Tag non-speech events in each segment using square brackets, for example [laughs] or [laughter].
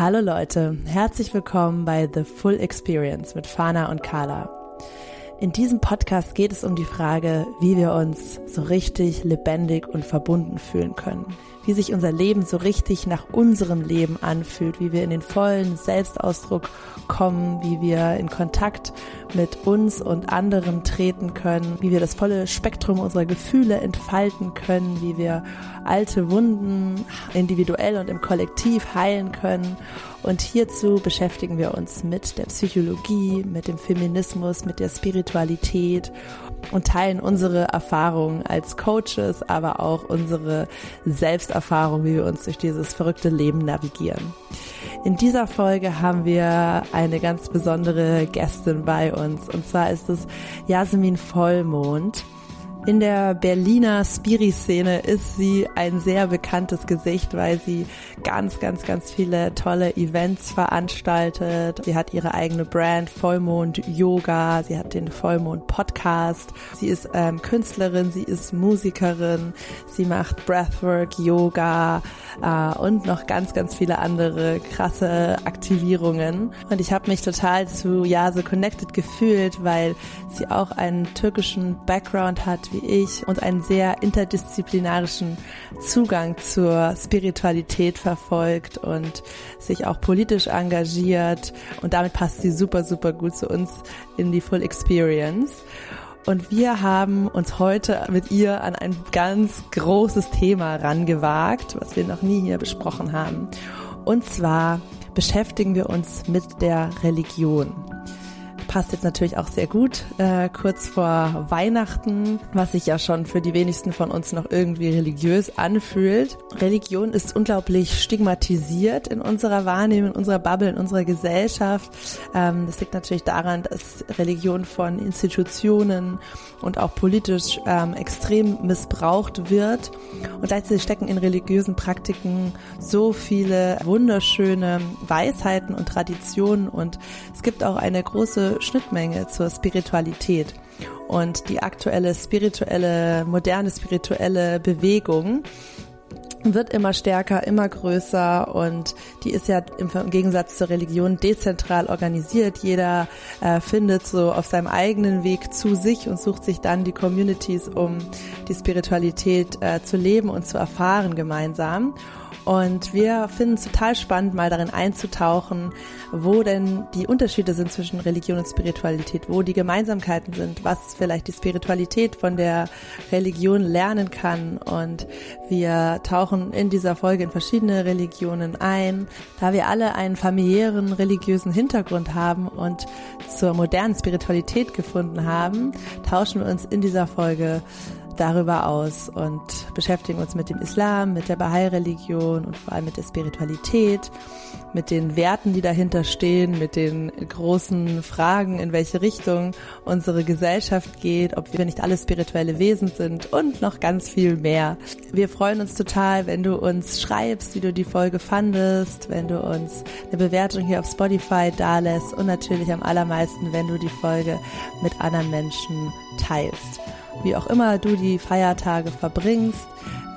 Hallo Leute, herzlich willkommen bei The Full Experience mit Fana und Carla. In diesem Podcast geht es um die Frage, wie wir uns so richtig lebendig und verbunden fühlen können wie sich unser Leben so richtig nach unserem Leben anfühlt, wie wir in den vollen Selbstausdruck kommen, wie wir in Kontakt mit uns und anderen treten können, wie wir das volle Spektrum unserer Gefühle entfalten können, wie wir alte Wunden individuell und im Kollektiv heilen können. Und hierzu beschäftigen wir uns mit der Psychologie, mit dem Feminismus, mit der Spiritualität und teilen unsere Erfahrungen als Coaches, aber auch unsere Selbsterfahrung, wie wir uns durch dieses verrückte Leben navigieren. In dieser Folge haben wir eine ganz besondere Gästin bei uns und zwar ist es Jasmin Vollmond. In der Berliner Spiri-Szene ist sie ein sehr bekanntes Gesicht, weil sie ganz, ganz, ganz viele tolle Events veranstaltet. Sie hat ihre eigene Brand Vollmond Yoga, sie hat den Vollmond Podcast. Sie ist ähm, Künstlerin, sie ist Musikerin, sie macht Breathwork, Yoga äh, und noch ganz, ganz viele andere krasse Aktivierungen. Und ich habe mich total zu Yase connected gefühlt, weil sie auch einen türkischen Background hat wie ich und einen sehr interdisziplinarischen Zugang zur Spiritualität verfolgt und sich auch politisch engagiert und damit passt sie super, super gut zu uns in die Full Experience. Und wir haben uns heute mit ihr an ein ganz großes Thema rangewagt, was wir noch nie hier besprochen haben. Und zwar beschäftigen wir uns mit der Religion passt jetzt natürlich auch sehr gut, äh, kurz vor Weihnachten, was sich ja schon für die wenigsten von uns noch irgendwie religiös anfühlt. Religion ist unglaublich stigmatisiert in unserer Wahrnehmung, in unserer Bubble, in unserer Gesellschaft. Ähm, das liegt natürlich daran, dass Religion von Institutionen und auch politisch ähm, extrem missbraucht wird. Und gleichzeitig stecken in religiösen Praktiken so viele wunderschöne Weisheiten und Traditionen und es gibt auch eine große Schnittmenge zur Spiritualität. Und die aktuelle spirituelle, moderne spirituelle Bewegung wird immer stärker, immer größer und die ist ja im Gegensatz zur Religion dezentral organisiert. Jeder äh, findet so auf seinem eigenen Weg zu sich und sucht sich dann die Communities, um die Spiritualität äh, zu leben und zu erfahren gemeinsam. Und wir finden es total spannend, mal darin einzutauchen, wo denn die Unterschiede sind zwischen Religion und Spiritualität, wo die Gemeinsamkeiten sind, was vielleicht die Spiritualität von der Religion lernen kann. Und wir tauchen in dieser Folge in verschiedene Religionen ein, da wir alle einen familiären religiösen Hintergrund haben und zur modernen Spiritualität gefunden haben, tauschen wir uns in dieser Folge darüber aus und beschäftigen uns mit dem Islam, mit der Bahai-Religion und vor allem mit der Spiritualität, mit den Werten, die dahinter stehen, mit den großen Fragen, in welche Richtung unsere Gesellschaft geht, ob wir nicht alle spirituelle Wesen sind und noch ganz viel mehr. Wir freuen uns total, wenn du uns schreibst, wie du die Folge fandest, wenn du uns eine Bewertung hier auf Spotify dalässt und natürlich am allermeisten, wenn du die Folge mit anderen Menschen teilst wie auch immer du die Feiertage verbringst.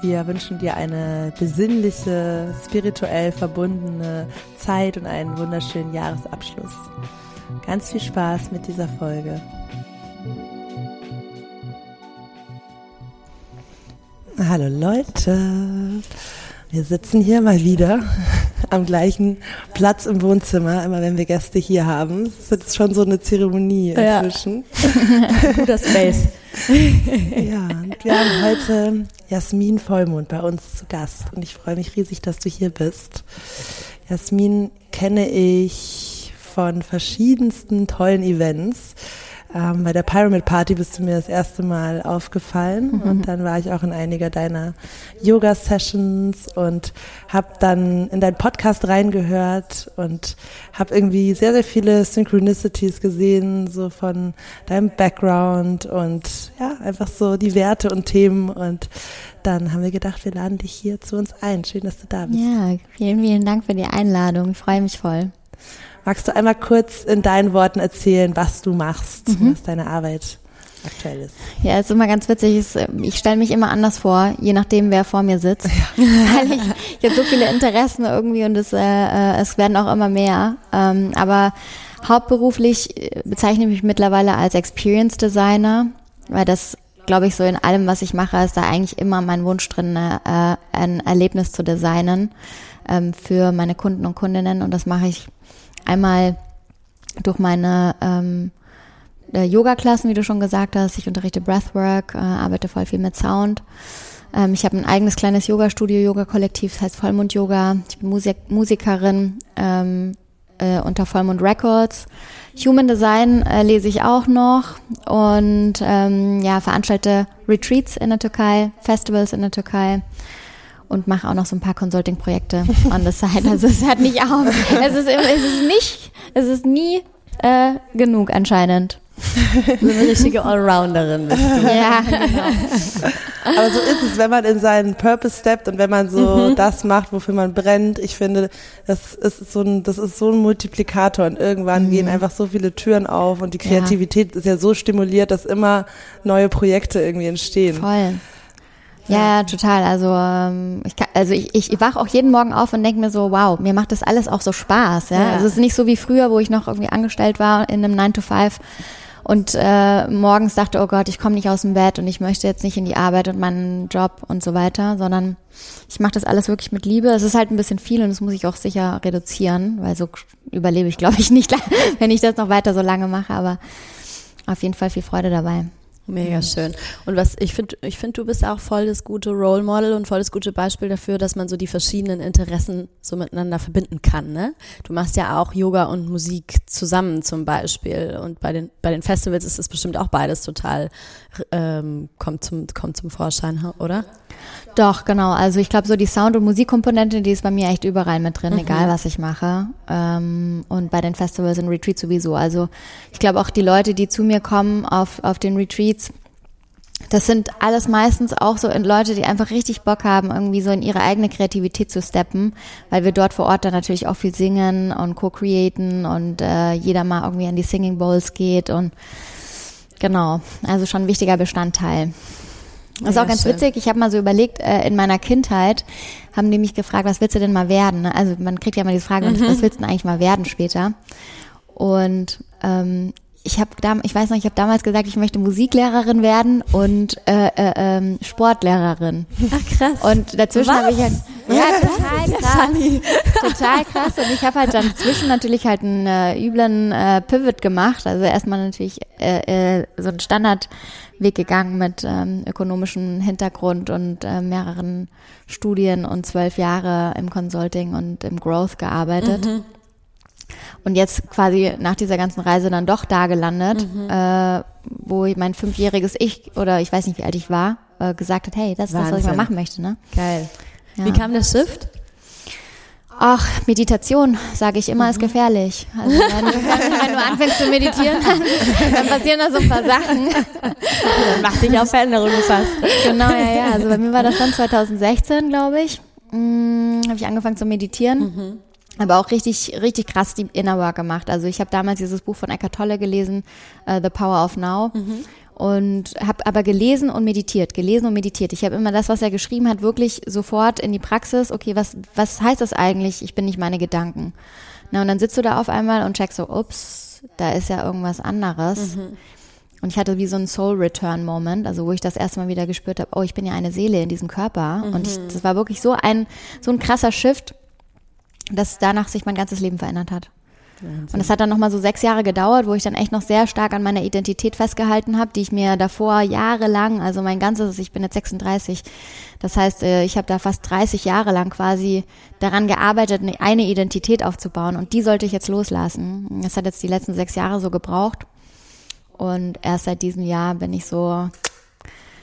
Wir wünschen dir eine besinnliche, spirituell verbundene Zeit und einen wunderschönen Jahresabschluss. Ganz viel Spaß mit dieser Folge. Hallo Leute, wir sitzen hier mal wieder am gleichen Platz im Wohnzimmer, immer wenn wir Gäste hier haben. Das ist schon so eine Zeremonie inzwischen. Ja. [laughs] Guter Space. [laughs] ja, und wir haben heute Jasmin Vollmond bei uns zu Gast und ich freue mich riesig, dass du hier bist. Jasmin kenne ich von verschiedensten tollen Events. Ähm, bei der Pyramid Party bist du mir das erste Mal aufgefallen mhm. und dann war ich auch in einiger deiner Yoga-Sessions und habe dann in deinen Podcast reingehört und habe irgendwie sehr, sehr viele Synchronicities gesehen, so von deinem Background und ja, einfach so die Werte und Themen und dann haben wir gedacht, wir laden dich hier zu uns ein. Schön, dass du da bist. Ja, vielen, vielen Dank für die Einladung. Ich freue mich voll. Magst du einmal kurz in deinen Worten erzählen, was du machst, mhm. was deine Arbeit aktuell ist. Ja, ist immer ganz witzig. Ich stelle mich immer anders vor, je nachdem, wer vor mir sitzt. Ja. [laughs] Weil ich, ich habe so viele Interessen irgendwie und es, äh, äh, es werden auch immer mehr. Ähm, aber hauptberuflich äh, bezeichne ich mich mittlerweile als Experience Designer, weil das glaube ich, so in allem, was ich mache, ist da eigentlich immer mein Wunsch drin, äh, ein Erlebnis zu designen ähm, für meine Kunden und Kundinnen. Und das mache ich einmal durch meine ähm, äh, Yoga-Klassen, wie du schon gesagt hast. Ich unterrichte Breathwork, äh, arbeite voll viel mit Sound. Ähm, ich habe ein eigenes kleines Yoga-Studio, Yoga-Kollektiv, das heißt Vollmond-Yoga. Ich bin Musik Musikerin ähm, äh, unter Vollmond Records. Human Design äh, lese ich auch noch und ähm, ja, veranstalte Retreats in der Türkei, Festivals in der Türkei und mache auch noch so ein paar Consulting-Projekte on the side. Also es hat nicht auf. Es ist, es ist nicht, es ist nie äh, genug anscheinend. So eine richtige Allrounderin bist du. Ja, genau. [laughs] Aber so ist es, wenn man in seinen Purpose steppt und wenn man so mhm. das macht, wofür man brennt. Ich finde, das ist so ein, das ist so ein Multiplikator und irgendwann mhm. gehen einfach so viele Türen auf und die Kreativität ja. ist ja so stimuliert, dass immer neue Projekte irgendwie entstehen. Voll. Ja, ja, total. Also ähm, ich, kann, also ich, ich wach auch jeden Morgen auf und denke mir so, wow, mir macht das alles auch so Spaß. Ja? ja. Also es ist nicht so wie früher, wo ich noch irgendwie angestellt war in einem 9 to 5 und äh, morgens dachte, oh Gott, ich komme nicht aus dem Bett und ich möchte jetzt nicht in die Arbeit und meinen Job und so weiter, sondern ich mache das alles wirklich mit Liebe. Es ist halt ein bisschen viel und das muss ich auch sicher reduzieren, weil so überlebe ich, glaube ich, nicht, [laughs] wenn ich das noch weiter so lange mache, aber auf jeden Fall viel Freude dabei. Mega schön. Und was ich finde, ich finde, du bist auch voll das gute Role Model und voll das gute Beispiel dafür, dass man so die verschiedenen Interessen so miteinander verbinden kann. Ne? Du machst ja auch Yoga und Musik zusammen zum Beispiel. Und bei den bei den Festivals ist es bestimmt auch beides total ähm, kommt zum kommt zum Vorschein, oder? Doch, genau. Also ich glaube, so die Sound- und Musikkomponente, die ist bei mir echt überall mit drin, mhm. egal was ich mache. Ähm, und bei den Festivals und Retreats sowieso. Also ich glaube auch die Leute, die zu mir kommen auf, auf den Retreats, das sind alles meistens auch so Leute, die einfach richtig Bock haben, irgendwie so in ihre eigene Kreativität zu steppen, weil wir dort vor Ort dann natürlich auch viel singen und co-createn und äh, jeder mal irgendwie an die Singing Bowls geht und genau, also schon ein wichtiger Bestandteil. Das ist auch ganz schön. witzig. Ich habe mal so überlegt, äh, in meiner Kindheit haben die mich gefragt, was willst du denn mal werden? Also man kriegt ja immer diese Frage, mhm. was willst du denn eigentlich mal werden später? Und ähm, ich habe ich weiß noch, ich habe damals gesagt, ich möchte Musiklehrerin werden und äh, äh, ähm, Sportlehrerin. Ach krass. Und dazwischen habe ich halt ja, total krass, total krass. Und ich habe halt dann zwischen natürlich halt einen äh, üblen äh, Pivot gemacht. Also erstmal natürlich äh, äh, so ein Standardweg gegangen mit ähm, ökonomischem Hintergrund und äh, mehreren Studien und zwölf Jahre im Consulting und im Growth gearbeitet. Mhm und jetzt quasi nach dieser ganzen Reise dann doch da gelandet, mhm. äh, wo mein fünfjähriges Ich oder ich weiß nicht, wie alt ich war, äh, gesagt hat, hey, das ist Wahnsinn. das, was ich mal machen möchte. Ne? Geil. Ja. Wie kam der Shift? Ach, Meditation, sage ich immer, mhm. ist gefährlich. Also wenn du, wenn du anfängst zu meditieren, dann, [laughs] dann passieren da so ein paar Sachen. Dann macht dich auf Veränderung gefasst. Genau, ja, ja. Also bei mir war das schon 2016, glaube ich. Hm, habe ich angefangen zu meditieren. Mhm aber auch richtig, richtig krass die Inner Work gemacht. Also ich habe damals dieses Buch von Eckhart Tolle gelesen, uh, The Power of Now. Mhm. Und habe aber gelesen und meditiert, gelesen und meditiert. Ich habe immer das, was er geschrieben hat, wirklich sofort in die Praxis. Okay, was, was heißt das eigentlich? Ich bin nicht meine Gedanken. Na, und dann sitzt du da auf einmal und checkst so, ups, da ist ja irgendwas anderes. Mhm. Und ich hatte wie so einen Soul Return Moment, also wo ich das erste Mal wieder gespürt habe, oh, ich bin ja eine Seele in diesem Körper. Mhm. Und ich, das war wirklich so ein, so ein krasser Shift dass danach sich mein ganzes Leben verändert hat. Wahnsinn. Und es hat dann nochmal so sechs Jahre gedauert, wo ich dann echt noch sehr stark an meiner Identität festgehalten habe, die ich mir davor jahrelang, also mein ganzes, ich bin jetzt 36, das heißt, äh, ich habe da fast 30 Jahre lang quasi daran gearbeitet, eine Identität aufzubauen und die sollte ich jetzt loslassen. Das hat jetzt die letzten sechs Jahre so gebraucht und erst seit diesem Jahr bin ich so,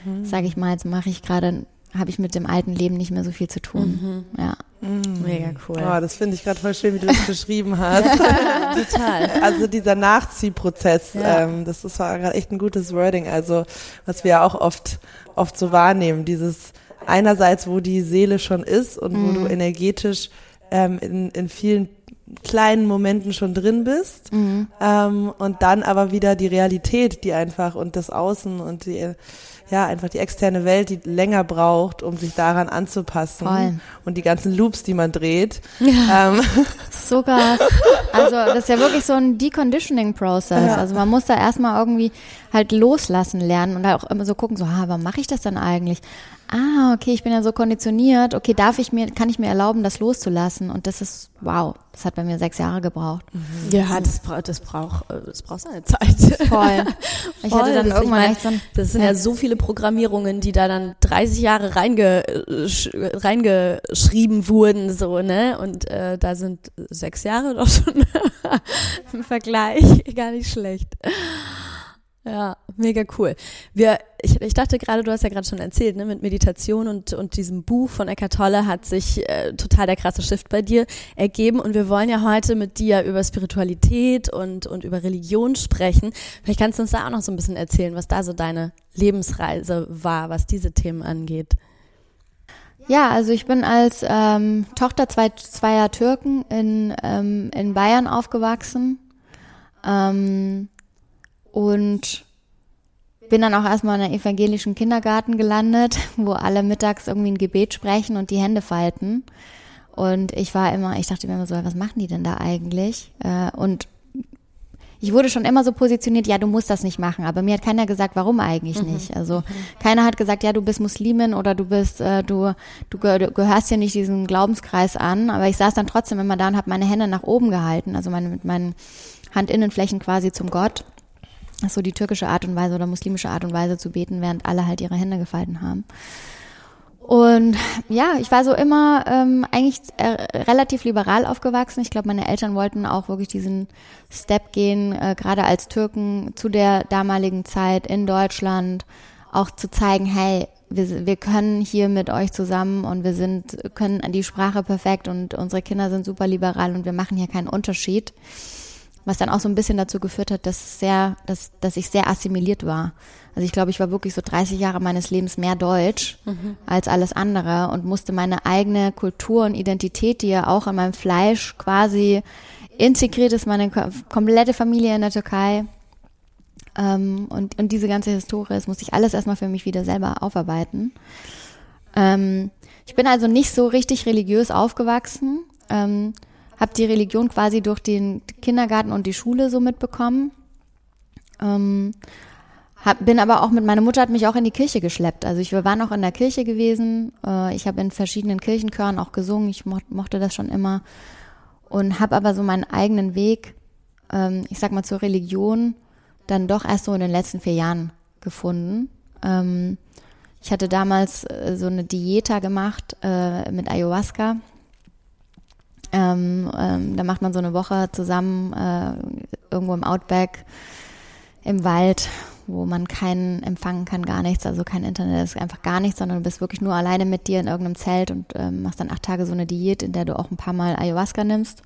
mhm. sage ich mal, jetzt mache ich gerade habe ich mit dem alten Leben nicht mehr so viel zu tun. Mhm. Ja. Mhm. Mega cool. Oh, das finde ich gerade voll schön, wie du das beschrieben hast. [laughs] Total. Also dieser Nachziehprozess, ja. ähm, das ist gerade echt ein gutes Wording. Also was wir auch oft, oft so wahrnehmen, dieses einerseits, wo die Seele schon ist und mhm. wo du mhm. energetisch ähm, in, in vielen kleinen Momenten schon drin bist Mhm. ähm, und dann aber wieder die Realität, die einfach und das Außen und die ja einfach die externe Welt, die länger braucht, um sich daran anzupassen Voll. und die ganzen Loops, die man dreht. Ähm, [laughs] So krass. Also das ist ja wirklich so ein Deconditioning-Prozess. Also man muss da erstmal irgendwie halt loslassen lernen und auch immer so gucken, so, ah, warum mache ich das dann eigentlich? Ah, okay, ich bin ja so konditioniert. Okay, darf ich mir, kann ich mir erlauben, das loszulassen? Und das ist, wow, das hat bei mir sechs Jahre gebraucht. Ja, das, bra das braucht äh, das braucht seine Zeit. Voll. [laughs] Ich Voll, hatte dann das- irgendwann ich mein, echt so ein, Das sind ja. so viele Programmierungen, die da dann 30 Jahre reinge, äh, sch- reingeschrieben wurden, so, ne? Und äh, da sind sechs Jahre doch schon [laughs] im Vergleich gar nicht schlecht. Ja, mega cool. Wir, ich, ich dachte gerade, du hast ja gerade schon erzählt, ne, mit Meditation und, und diesem Buch von Eckart Tolle hat sich äh, total der krasse Shift bei dir ergeben und wir wollen ja heute mit dir über Spiritualität und, und über Religion sprechen. Vielleicht kannst du uns da auch noch so ein bisschen erzählen, was da so deine Lebensreise war, was diese Themen angeht. Ja, also ich bin als ähm, Tochter zwei, zweier Türken in, ähm, in Bayern aufgewachsen ähm, und bin dann auch erstmal in einem evangelischen Kindergarten gelandet, [laughs] wo alle mittags irgendwie ein Gebet sprechen und die Hände falten. Und ich war immer, ich dachte mir immer so, was machen die denn da eigentlich? Äh, und ich wurde schon immer so positioniert, ja, du musst das nicht machen, aber mir hat keiner gesagt, warum eigentlich nicht. Also keiner hat gesagt, ja, du bist Muslimin oder du bist, äh, du, du gehörst hier nicht diesem Glaubenskreis an. Aber ich saß dann trotzdem immer da und habe meine Hände nach oben gehalten, also meine, mit meinen Handinnenflächen quasi zum Gott. So die türkische Art und Weise oder muslimische Art und Weise zu beten, während alle halt ihre Hände gefalten haben. Und ja, ich war so immer ähm, eigentlich äh, relativ liberal aufgewachsen. Ich glaube, meine Eltern wollten auch wirklich diesen Step gehen, äh, gerade als Türken zu der damaligen Zeit in Deutschland, auch zu zeigen, hey, wir, wir können hier mit euch zusammen und wir sind, können die Sprache perfekt und unsere Kinder sind super liberal und wir machen hier keinen Unterschied. Was dann auch so ein bisschen dazu geführt hat, dass sehr, dass, dass ich sehr assimiliert war. Also ich glaube, ich war wirklich so 30 Jahre meines Lebens mehr Deutsch als alles andere und musste meine eigene Kultur und Identität, die ja auch in meinem Fleisch quasi integriert ist, meine ko- komplette Familie in der Türkei ähm, und, und diese ganze Historie, das musste ich alles erstmal für mich wieder selber aufarbeiten. Ähm, ich bin also nicht so richtig religiös aufgewachsen, ähm, habe die Religion quasi durch den Kindergarten und die Schule so mitbekommen. Ähm, hab, bin aber auch mit meiner Mutter hat mich auch in die Kirche geschleppt. Also ich wir waren auch in der Kirche gewesen. Äh, ich habe in verschiedenen Kirchenchören auch gesungen. Ich mo mochte das schon immer und habe aber so meinen eigenen Weg, ähm, ich sag mal zur Religion, dann doch erst so in den letzten vier Jahren gefunden. Ähm, ich hatte damals äh, so eine Dieta gemacht äh, mit Ayahuasca. Ähm, ähm, da macht man so eine Woche zusammen äh, irgendwo im Outback, im Wald, wo man keinen empfangen kann, gar nichts, also kein Internet, ist einfach gar nichts, sondern du bist wirklich nur alleine mit dir in irgendeinem Zelt und ähm, machst dann acht Tage so eine Diät, in der du auch ein paar Mal Ayahuasca nimmst.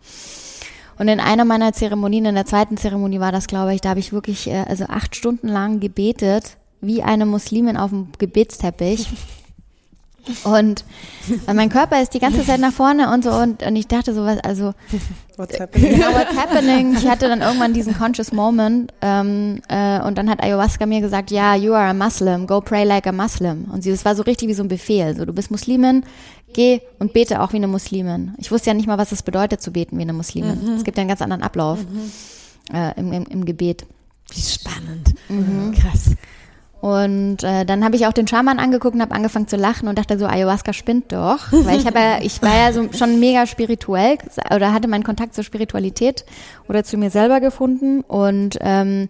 Und in einer meiner Zeremonien, in der zweiten Zeremonie war das, glaube ich, da habe ich wirklich äh, also acht Stunden lang gebetet, wie eine Muslimin auf dem Gebetsteppich. [laughs] Und äh, mein Körper ist die ganze Zeit nach vorne und so und, und ich dachte so was, also what's happening? genau, what's happening? Ich hatte dann irgendwann diesen conscious moment ähm, äh, und dann hat Ayahuasca mir gesagt, ja, you are a Muslim, go pray like a Muslim. Und sie, das war so richtig wie so ein Befehl. So, du bist Muslimin, geh und bete auch wie eine Muslimin. Ich wusste ja nicht mal, was es bedeutet zu beten wie eine Muslimin. Es gibt ja einen ganz anderen Ablauf äh, im, im, im Gebet. Wie spannend. Krass. Und äh, dann habe ich auch den Schaman angeguckt und habe angefangen zu lachen und dachte so, Ayahuasca spinnt doch. [laughs] Weil ich habe ja, ich war ja so schon mega spirituell oder hatte meinen Kontakt zur Spiritualität oder zu mir selber gefunden und ähm,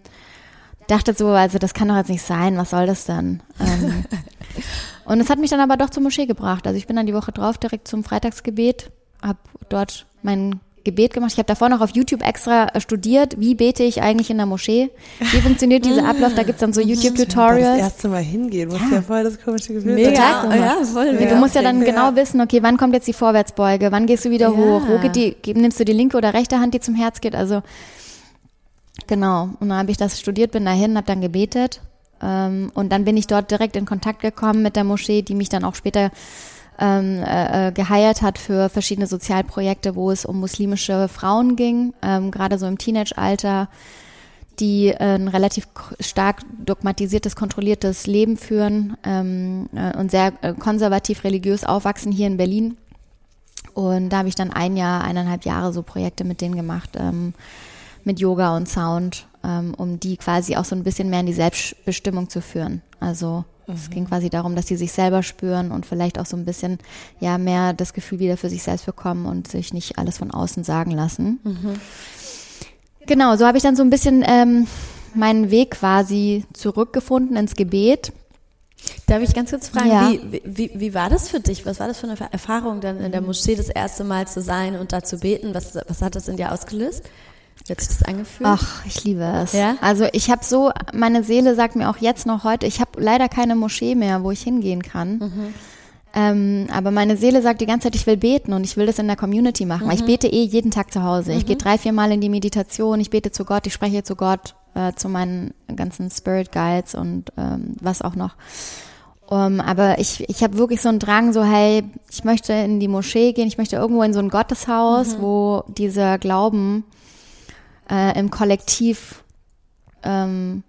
dachte so, also das kann doch jetzt nicht sein, was soll das denn? Ähm, [laughs] und es hat mich dann aber doch zur Moschee gebracht. Also ich bin dann die Woche drauf direkt zum Freitagsgebet, habe dort mein Gebet gemacht. Ich habe davor noch auf YouTube extra äh, studiert, wie bete ich eigentlich in der Moschee? Wie funktioniert dieser Ablauf? Da gibt's dann so Das YouTube-Tutorials. erste Mal hingehen, muss ja voll das komische Gefühl Mega. komisch. Ja, voll. Du mega. musst ja dann Ja. genau wissen, okay, wann kommt jetzt die Vorwärtsbeuge, wann gehst du wieder Ja. hoch, wo geht die, nimmst du die linke oder rechte Hand, die zum Herz geht, also genau. Und dann habe ich das studiert, bin dahin, habe dann gebetet ähm, und dann bin ich dort direkt in Kontakt gekommen mit der Moschee, die mich dann auch später ähm, äh, äh, geheiert hat für verschiedene Sozialprojekte, wo es um muslimische Frauen ging, ähm, gerade so im Teenage-Alter, die äh, ein relativ stark dogmatisiertes, kontrolliertes Leben führen ähm, äh, und sehr äh, konservativ religiös aufwachsen hier in Berlin. Und da habe ich dann ein Jahr, eineinhalb Jahre so Projekte mit denen gemacht, ähm, mit Yoga und Sound, um die quasi auch so ein bisschen mehr in die Selbstbestimmung zu führen. Also mhm. es ging quasi darum, dass sie sich selber spüren und vielleicht auch so ein bisschen ja mehr das Gefühl wieder für sich selbst bekommen und sich nicht alles von außen sagen lassen. Mhm. Genau, so habe ich dann so ein bisschen ähm, meinen Weg quasi zurückgefunden ins Gebet. Darf ich ganz kurz fragen, ja. wie, wie, wie war das für dich? Was war das für eine Erfahrung, dann in der Moschee das erste Mal zu sein und da zu beten? Was, was hat das in dir ausgelöst? Wie hat sich das angefühlt? Ach, ich liebe es. Ja? Also ich habe so, meine Seele sagt mir auch jetzt noch heute, ich habe leider keine Moschee mehr, wo ich hingehen kann. Mhm. Ähm, aber meine Seele sagt die ganze Zeit, ich will beten und ich will das in der Community machen. Mhm. Weil ich mhm. bete eh jeden Tag zu Hause. Mhm. Ich gehe drei, vier Mal in die Meditation, ich bete zu Gott, ich spreche zu Gott, äh, zu meinen ganzen Spirit Guides und ähm, was auch noch. Um, aber ich, ich habe wirklich so einen Drang, so hey, ich möchte in die Moschee gehen, ich möchte irgendwo in so ein Gotteshaus, mhm. wo dieser Glauben äh, im Kollektiv ähm,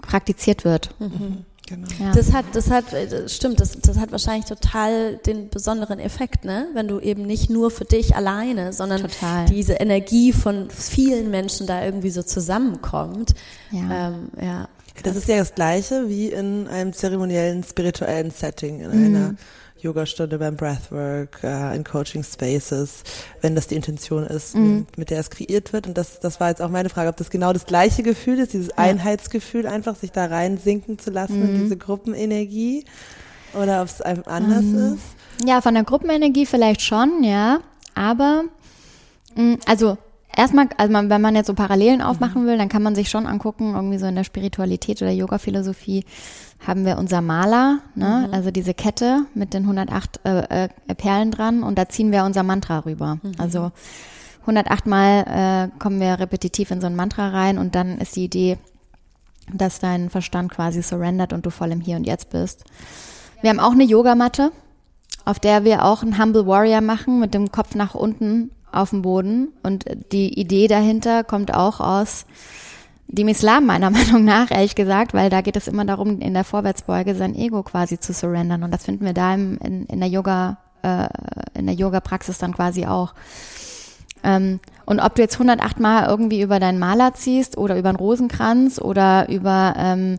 praktiziert wird. Mhm. Genau. Ja. Das hat, das hat, das stimmt, das, das hat wahrscheinlich total den besonderen Effekt, ne? Wenn du eben nicht nur für dich alleine, sondern total. diese Energie von vielen Menschen da irgendwie so zusammenkommt. Ja. Ähm, ja. Das ist ja das Gleiche wie in einem zeremoniellen, spirituellen Setting, in mhm. einer Yogastunde beim Breathwork, äh, in Coaching Spaces, wenn das die Intention ist, mhm. mit der es kreiert wird. Und das, das war jetzt auch meine Frage, ob das genau das gleiche Gefühl ist, dieses. Einheitsgefühl, einfach sich da rein sinken zu lassen mhm. in diese Gruppenenergie oder ob es einem anders mhm. ist. Ja, von der Gruppenenergie vielleicht schon, ja. Aber, also erstmal, also man, wenn man jetzt so Parallelen aufmachen mhm. will, dann kann man sich schon angucken, irgendwie so in der Spiritualität oder Yoga-Philosophie haben wir unser Maler, ne? Mhm. also diese Kette mit den 108 äh, äh, Perlen dran und da ziehen wir unser Mantra rüber. Mhm. Also 108 Mal äh, kommen wir repetitiv in so ein Mantra rein und dann ist die Idee, dass dein Verstand quasi surrendert und du voll im Hier und Jetzt bist. Wir haben auch eine Yogamatte, auf der wir auch einen Humble Warrior machen mit dem Kopf nach unten auf dem Boden und die Idee dahinter kommt auch aus dem Islam meiner [laughs] Meinung nach, ehrlich gesagt, weil da geht es immer darum, in der Vorwärtsbeuge sein Ego quasi zu surrendern. Und das finden wir da im, in, in der Yoga, äh, in der Yoga-Praxis dann quasi auch. Ähm, und ob du jetzt 108 Mal irgendwie über deinen Maler ziehst oder über einen Rosenkranz oder über ähm,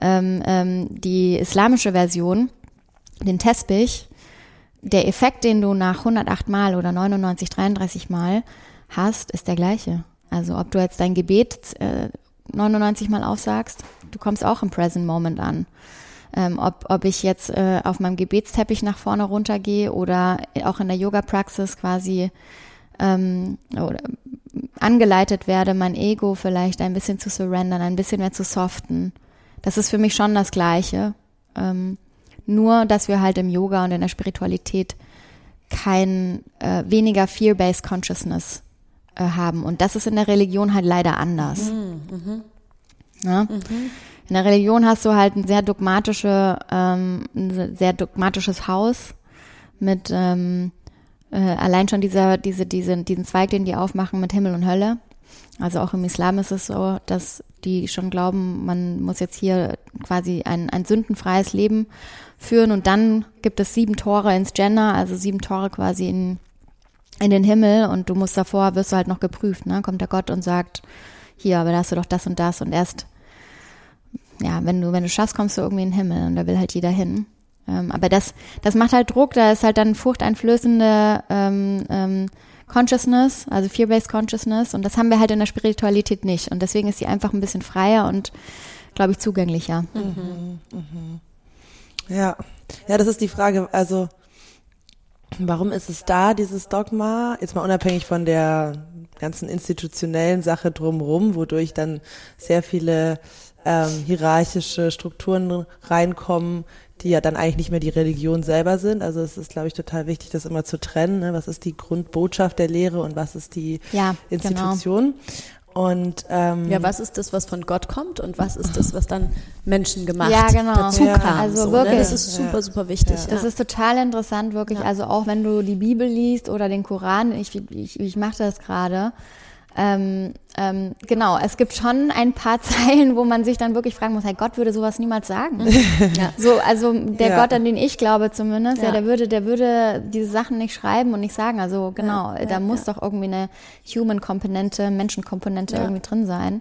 ähm, ähm, die islamische Version, den Tesbich, der Effekt, den du nach 108 Mal oder 99, 33 Mal hast, ist der gleiche. Also ob du jetzt dein Gebet äh, 99 Mal aufsagst, du kommst auch im Present Moment an. Ähm, ob, ob ich jetzt äh, auf meinem Gebetsteppich nach vorne runtergehe oder auch in der Yoga-Praxis quasi ähm, oder angeleitet werde, mein Ego vielleicht ein bisschen zu surrendern, ein bisschen mehr zu soften. Das ist für mich schon das Gleiche. Ähm, nur, dass wir halt im Yoga und in der Spiritualität kein äh, weniger Fear-Based Consciousness äh, haben. Und das ist in der Religion halt leider anders. Mhm. Mhm. Ja? Mhm. In der Religion hast du halt ein sehr dogmatische, ähm, ein sehr dogmatisches Haus mit ähm, äh, allein schon dieser, diese, diese, diesen Zweig, den die aufmachen mit Himmel und Hölle. Also auch im Islam ist es so, dass die schon glauben, man muss jetzt hier quasi ein, ein sündenfreies Leben führen und dann gibt es sieben Tore ins Jannah, also sieben Tore quasi in in den Himmel und du musst davor, wirst du halt noch geprüft, ne? Kommt der Gott und sagt, hier, aber da hast du doch das und das und erst, ja, wenn du, wenn du schaffst, kommst du irgendwie in den Himmel und da will halt jeder hin. Ähm, aber das, das macht halt Druck, da ist halt dann furchteinflößende ähm, ähm, Consciousness, also Fear-Based Consciousness und das haben wir halt in der Spiritualität nicht und deswegen ist sie einfach ein bisschen freier und, glaube ich, zugänglicher. Mhm, mhm. Ja, ja, das ist die Frage, also Warum ist es da, dieses Dogma? Jetzt mal unabhängig von der ganzen institutionellen Sache drumherum, wodurch dann sehr viele ähm, hierarchische Strukturen reinkommen, die ja dann eigentlich nicht mehr die Religion selber sind. Also es ist, glaube ich, total wichtig, das immer zu trennen. Ne? Was ist die Grundbotschaft der Lehre und was ist die ja, genau. Institution? Und ähm, ja, was ist das, was von Gott kommt und was ist das, was dann Menschen gemacht Ja, genau. dazu Ja. kam? Also so, ne? wirklich. Das ist super, super wichtig. Ja. Das Ja. ist total interessant, wirklich. Also auch wenn du die Bibel liest oder den Koran, ich, ich, ich mache das gerade. Ähm, ähm, genau, es gibt schon ein paar [laughs] Zeilen, wo man sich dann wirklich fragen muss, hey, Gott würde sowas niemals sagen. [laughs] Ja. So, also der Ja. Gott, an den ich glaube zumindest, ja. Ja. der würde, der würde diese Sachen nicht schreiben und nicht sagen. Also genau, da muss doch irgendwie eine Human-Komponente, Menschenkomponente irgendwie drin sein.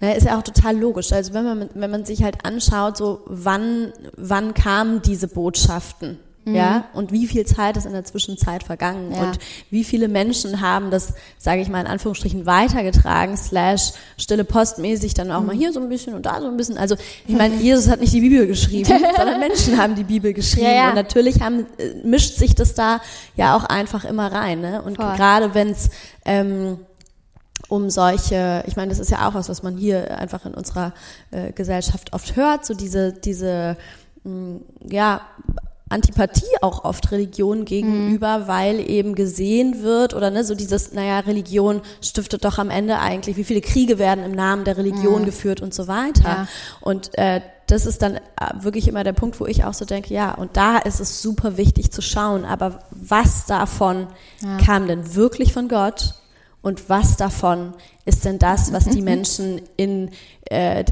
Ne, ist ja auch total logisch. Also wenn man, wenn man sich halt anschaut, so wann, wann kamen diese Botschaften? Ja, und wie viel Zeit ist in der Zwischenzeit vergangen Mhm. Ja. und wie viele Menschen haben das, sage ich mal in Anführungsstrichen, weitergetragen, slash stille postmäßig dann auch Mhm. mal hier so ein bisschen und da so ein bisschen. Also ich meine, [laughs] Jesus hat nicht die Bibel geschrieben, [laughs] sondern Menschen haben die Bibel geschrieben Ja, ja. und natürlich haben, äh, mischt sich das da ja auch einfach immer rein. Ne? Und gerade wenn es ähm, um solche, ich meine, das ist ja auch was, was man hier einfach in unserer äh, Gesellschaft oft hört, so diese, diese, mh, ja, Antipathie auch oft Religion gegenüber, weil eben gesehen wird oder ne, so dieses, naja, Religion stiftet doch am Ende eigentlich, wie viele Kriege werden im Namen der Religion geführt und so weiter. Ja. Und äh, das ist dann äh, wirklich immer der Punkt, wo ich auch so denke, ja, und da ist es super wichtig zu schauen, aber was davon kam denn wirklich von Gott und was davon ist denn das, was die [laughs] Menschen in äh,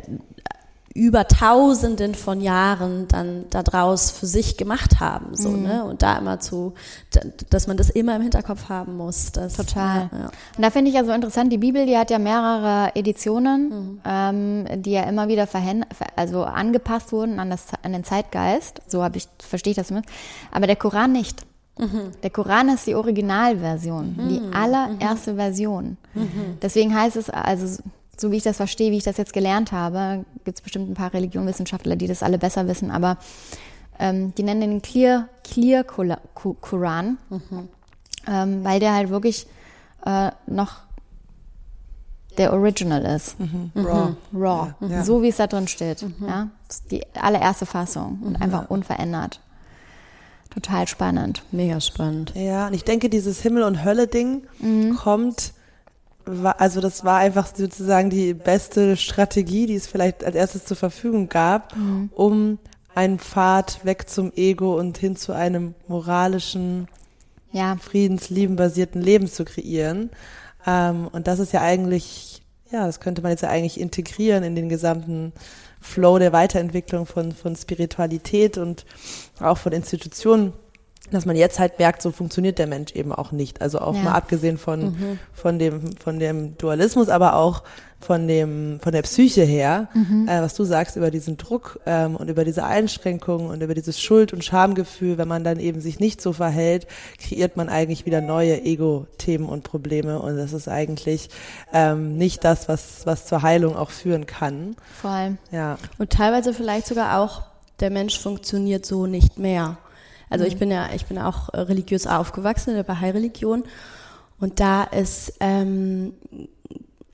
über Tausenden von Jahren dann daraus für sich gemacht haben, so, ne? Und da immer zu, dass man das immer im Hinterkopf haben muss. Das, Total. Ja, ja. Und da finde ich ja so interessant, die Bibel, die hat ja mehrere Editionen, ähm, die ja immer wieder verhän also angepasst wurden an, das, an den Zeitgeist. So habe ich, verstehe ich das mit. Aber der Koran nicht. Der Koran ist die Originalversion, die allererste Version. Deswegen heißt es, also so wie ich das verstehe, wie ich das jetzt gelernt habe, gibt es bestimmt ein paar Religionswissenschaftler, die das alle besser wissen, aber ähm, die nennen den Clear, Clear Koran, ähm, weil der halt wirklich äh, noch der Original ist. Raw. Raw. Ja, ja. So wie es da drin steht. Ja? Das ist die allererste Fassung und einfach unverändert. Total spannend. Mega spannend. Ja, und ich denke, dieses Himmel- und Hölle-Ding kommt, wa- also das war einfach sozusagen die beste Strategie, die es vielleicht als erstes zur Verfügung gab, um einen Pfad weg zum Ego und hin zu einem moralischen, Ja, friedensliebenbasierten Leben zu kreieren. Ähm, und das ist ja eigentlich, ja, das könnte man jetzt ja eigentlich integrieren in den gesamten Flow der Weiterentwicklung von, von Spiritualität und auch von Institutionen, dass man jetzt halt merkt, so funktioniert der Mensch eben auch nicht. Also auch Ja. mal abgesehen von, von dem, von dem Dualismus, aber auch von dem, von der Psyche her, äh, was du sagst über diesen Druck ähm, und über diese Einschränkungen und über dieses Schuld- und Schamgefühl, wenn man dann eben sich nicht so verhält, kreiert man eigentlich wieder neue Ego-Themen und Probleme und das ist eigentlich ähm, nicht das, was, was zur Heilung auch führen kann. vor allem. Ja. Und teilweise vielleicht sogar auch, der Mensch funktioniert so nicht mehr. Also ich bin ja, ich bin auch äh, religiös aufgewachsen in der Bahai-Religion und da ist, ähm,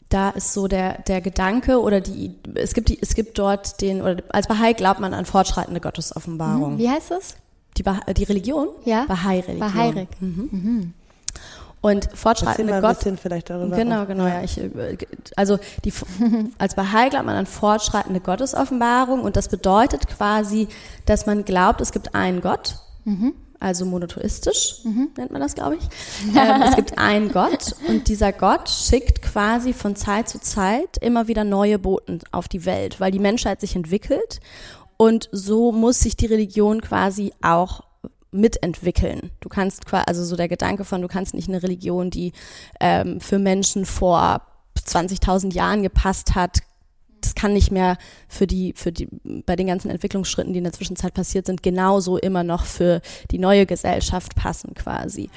da ist so der, der Gedanke oder die, es gibt die, es gibt dort den, oder als Bahai glaubt man an fortschreitende Gottesoffenbarung. Wie heißt das? Die, bah die Religion? Ja. Bahai-Religion. Bahairik. Und Erzähl fortschreitende mal ein Gott, vielleicht darüber. Genau, auch. genau, ja. Ich, äh, also die, [laughs] als Bahai glaubt man an fortschreitende Gottesoffenbarung und das bedeutet quasi, dass man glaubt, es gibt einen Gott, also monotheistisch nennt man das, glaube ich. Ähm, es gibt [laughs] einen Gott und dieser Gott schickt quasi von Zeit zu Zeit immer wieder neue Boten auf die Welt, weil die Menschheit sich entwickelt und so muss sich die Religion quasi auch mitentwickeln. Du kannst quasi, also so der Gedanke von, du kannst nicht eine Religion, die ähm, für Menschen vor 20.000 Jahren gepasst hat, das kann nicht mehr für die, für die, bei den ganzen Entwicklungsschritten, die in der Zwischenzeit passiert sind, genauso immer noch für die neue Gesellschaft passen quasi.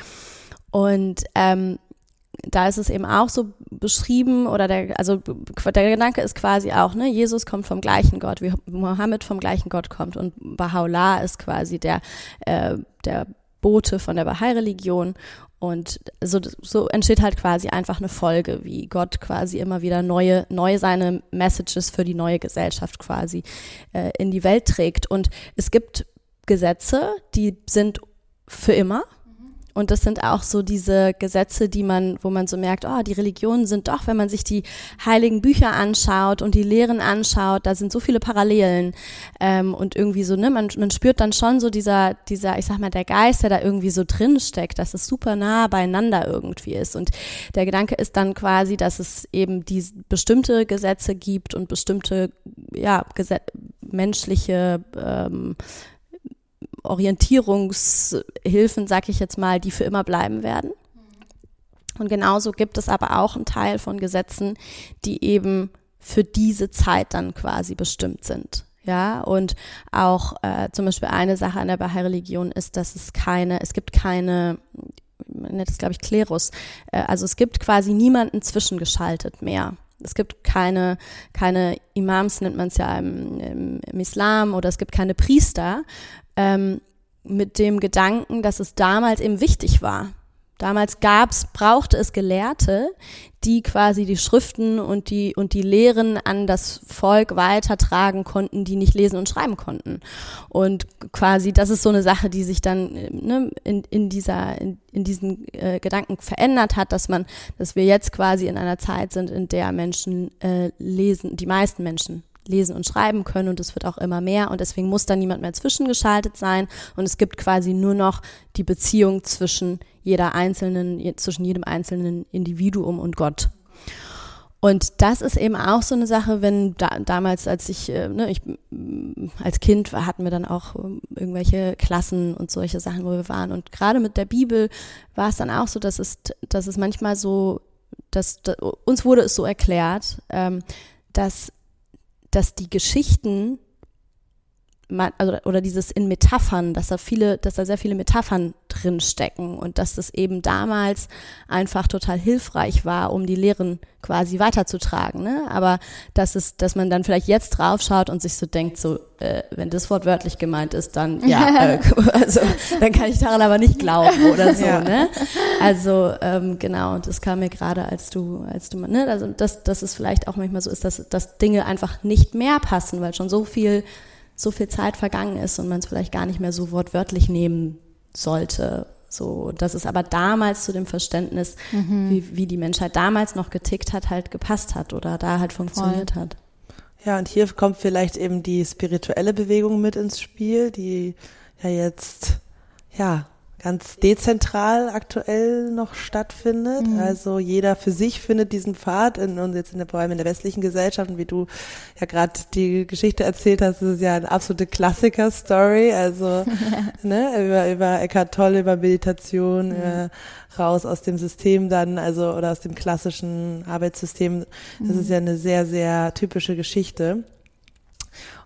Und ähm, da ist es eben auch so beschrieben oder der, also der Gedanke ist quasi auch, ne, Jesus kommt vom gleichen Gott, wie Mohammed vom gleichen Gott kommt und Baha'u'llah ist quasi der, äh, der Bote von der Bahai-Religion und so, so entsteht halt quasi einfach eine Folge, wie Gott quasi immer wieder neue, neue seine Messages für die neue Gesellschaft quasi äh, in die Welt trägt. Und es gibt Gesetze, die sind für immer und das sind auch so diese Gesetze, die man, wo man so merkt, oh, die Religionen sind doch, wenn man sich die heiligen Bücher anschaut und die Lehren anschaut, da sind so viele Parallelen ähm, und irgendwie so, ne, man, man spürt dann schon so dieser, dieser, ich sag mal, der Geist, der da irgendwie so drin steckt, dass es super nah beieinander irgendwie ist. Und der Gedanke ist dann quasi, dass es eben die bestimmte Gesetze gibt und bestimmte, ja, Gesetze menschliche ähm, Orientierungshilfen, sag ich jetzt mal, die für immer bleiben werden. Und genauso gibt es aber auch einen Teil von Gesetzen, die eben für diese Zeit dann quasi bestimmt sind. Ja, und auch äh, zum Beispiel eine Sache an der Bahai-Religion ist, dass es keine, es gibt keine, man nennt es glaube ich Klerus, äh, also es gibt quasi niemanden zwischengeschaltet mehr. Es gibt keine, keine Imams, nennt man es ja im, im, im, Islam, oder es gibt keine Priester, ähm, mit dem Gedanken, dass es damals eben wichtig war. Damals gab's, brauchte es Gelehrte, die quasi die Schriften und die, und die Lehren an das Volk weitertragen konnten, die nicht lesen und schreiben konnten. Und quasi, das ist so eine Sache, die sich dann ne, in, in, dieser, in, in diesen äh, Gedanken verändert hat, dass man, dass wir jetzt quasi in einer Zeit sind, in der Menschen äh, lesen, die meisten Menschen lesen und schreiben können und es wird auch immer mehr und deswegen muss da niemand mehr zwischengeschaltet sein und es gibt quasi nur noch die Beziehung zwischen jeder einzelnen, zwischen jedem einzelnen Individuum und Gott. Und das ist eben auch so eine Sache, wenn da, damals, als ich, äh, ne, ich als Kind hatten wir dann auch ähm, irgendwelche Klassen und solche Sachen, wo wir waren. Und gerade mit der Bibel war es dann auch so, dass es, dass es manchmal so, dass, dass uns wurde es so erklärt, ähm, dass dass die Geschichten also, oder dieses in Metaphern, dass da viele, dass da sehr viele Metaphern drin stecken und dass das eben damals einfach total hilfreich war, um die Lehren quasi weiterzutragen. Ne? Aber dass es, dass man dann vielleicht jetzt draufschaut und sich so denkt, so, äh, wenn das Wort wörtlich gemeint ist, dann ja, [laughs] äh, also dann kann ich daran aber nicht glauben oder so. Ja. Ne? Also ähm, genau, und das kam mir gerade, als du, als du, ne, also dass, dass es vielleicht auch manchmal so ist, dass, dass Dinge einfach nicht mehr passen, weil schon so viel so viel Zeit vergangen ist und man es vielleicht gar nicht mehr so wortwörtlich nehmen sollte. So, dass es aber damals zu dem Verständnis, mhm. wie, wie die Menschheit damals noch getickt hat, halt gepasst hat oder da halt funktioniert Voll. hat. Ja, und hier kommt vielleicht eben die spirituelle Bewegung mit ins Spiel, die ja jetzt, ja, ganz dezentral aktuell noch stattfindet. Mhm. Also jeder für sich findet diesen Pfad in, und jetzt in der, vor allem in der westlichen Gesellschaft und wie du ja gerade die Geschichte erzählt hast, ist es ja eine absolute Klassiker-Story. Also [laughs] ne, über, über Eckhart Tolle, über Meditation, mhm. äh, raus aus dem System dann, also oder aus dem klassischen Arbeitssystem. Das mhm. ist ja eine sehr, sehr typische Geschichte.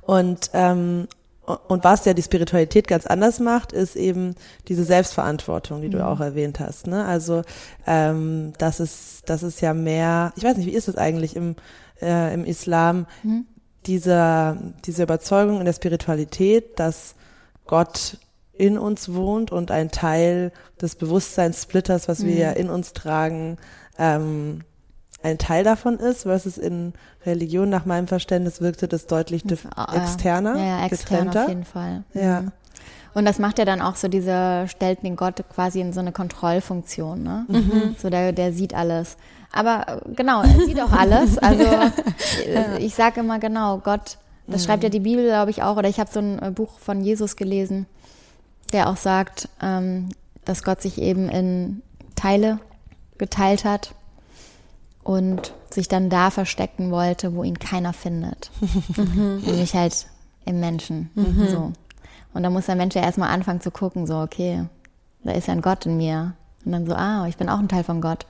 Und ähm, und was ja die Spiritualität ganz anders macht, ist eben diese Selbstverantwortung, die du mhm. auch erwähnt hast. Ne? Also ähm, das ist das ist ja mehr. Ich weiß nicht, wie ist es eigentlich im äh, im Islam mhm. dieser diese Überzeugung in der Spiritualität, dass Gott in uns wohnt und ein Teil des Bewusstseinssplitters, was mhm. wir ja in uns tragen, ähm, ein Teil davon ist, versus in Religion nach meinem Verständnis wirkte das deutlich das, äh, externer, ja, ja, extern getrennter. auf jeden Fall. Ja. Mhm. Und das macht ja dann auch so dieser, stellt den Gott quasi in so eine Kontrollfunktion, ne? Mhm. So der, der sieht alles. Aber äh, genau, er sieht auch alles. [laughs] Also ja. ich sage immer genau, Gott, das mhm. schreibt ja die Bibel, glaube ich, auch, oder ich habe so ein äh, Buch von Jesus gelesen, der auch sagt, ähm, dass Gott sich eben in Teile geteilt hat und sich dann da verstecken wollte, wo ihn keiner findet. mhm. [laughs] Nämlich halt im Menschen. Mhm. So. Und da muss der Mensch ja erstmal anfangen zu gucken, so, okay, da ist ja ein Gott in mir. Und dann so, ah, ich bin auch ein Teil von Gott.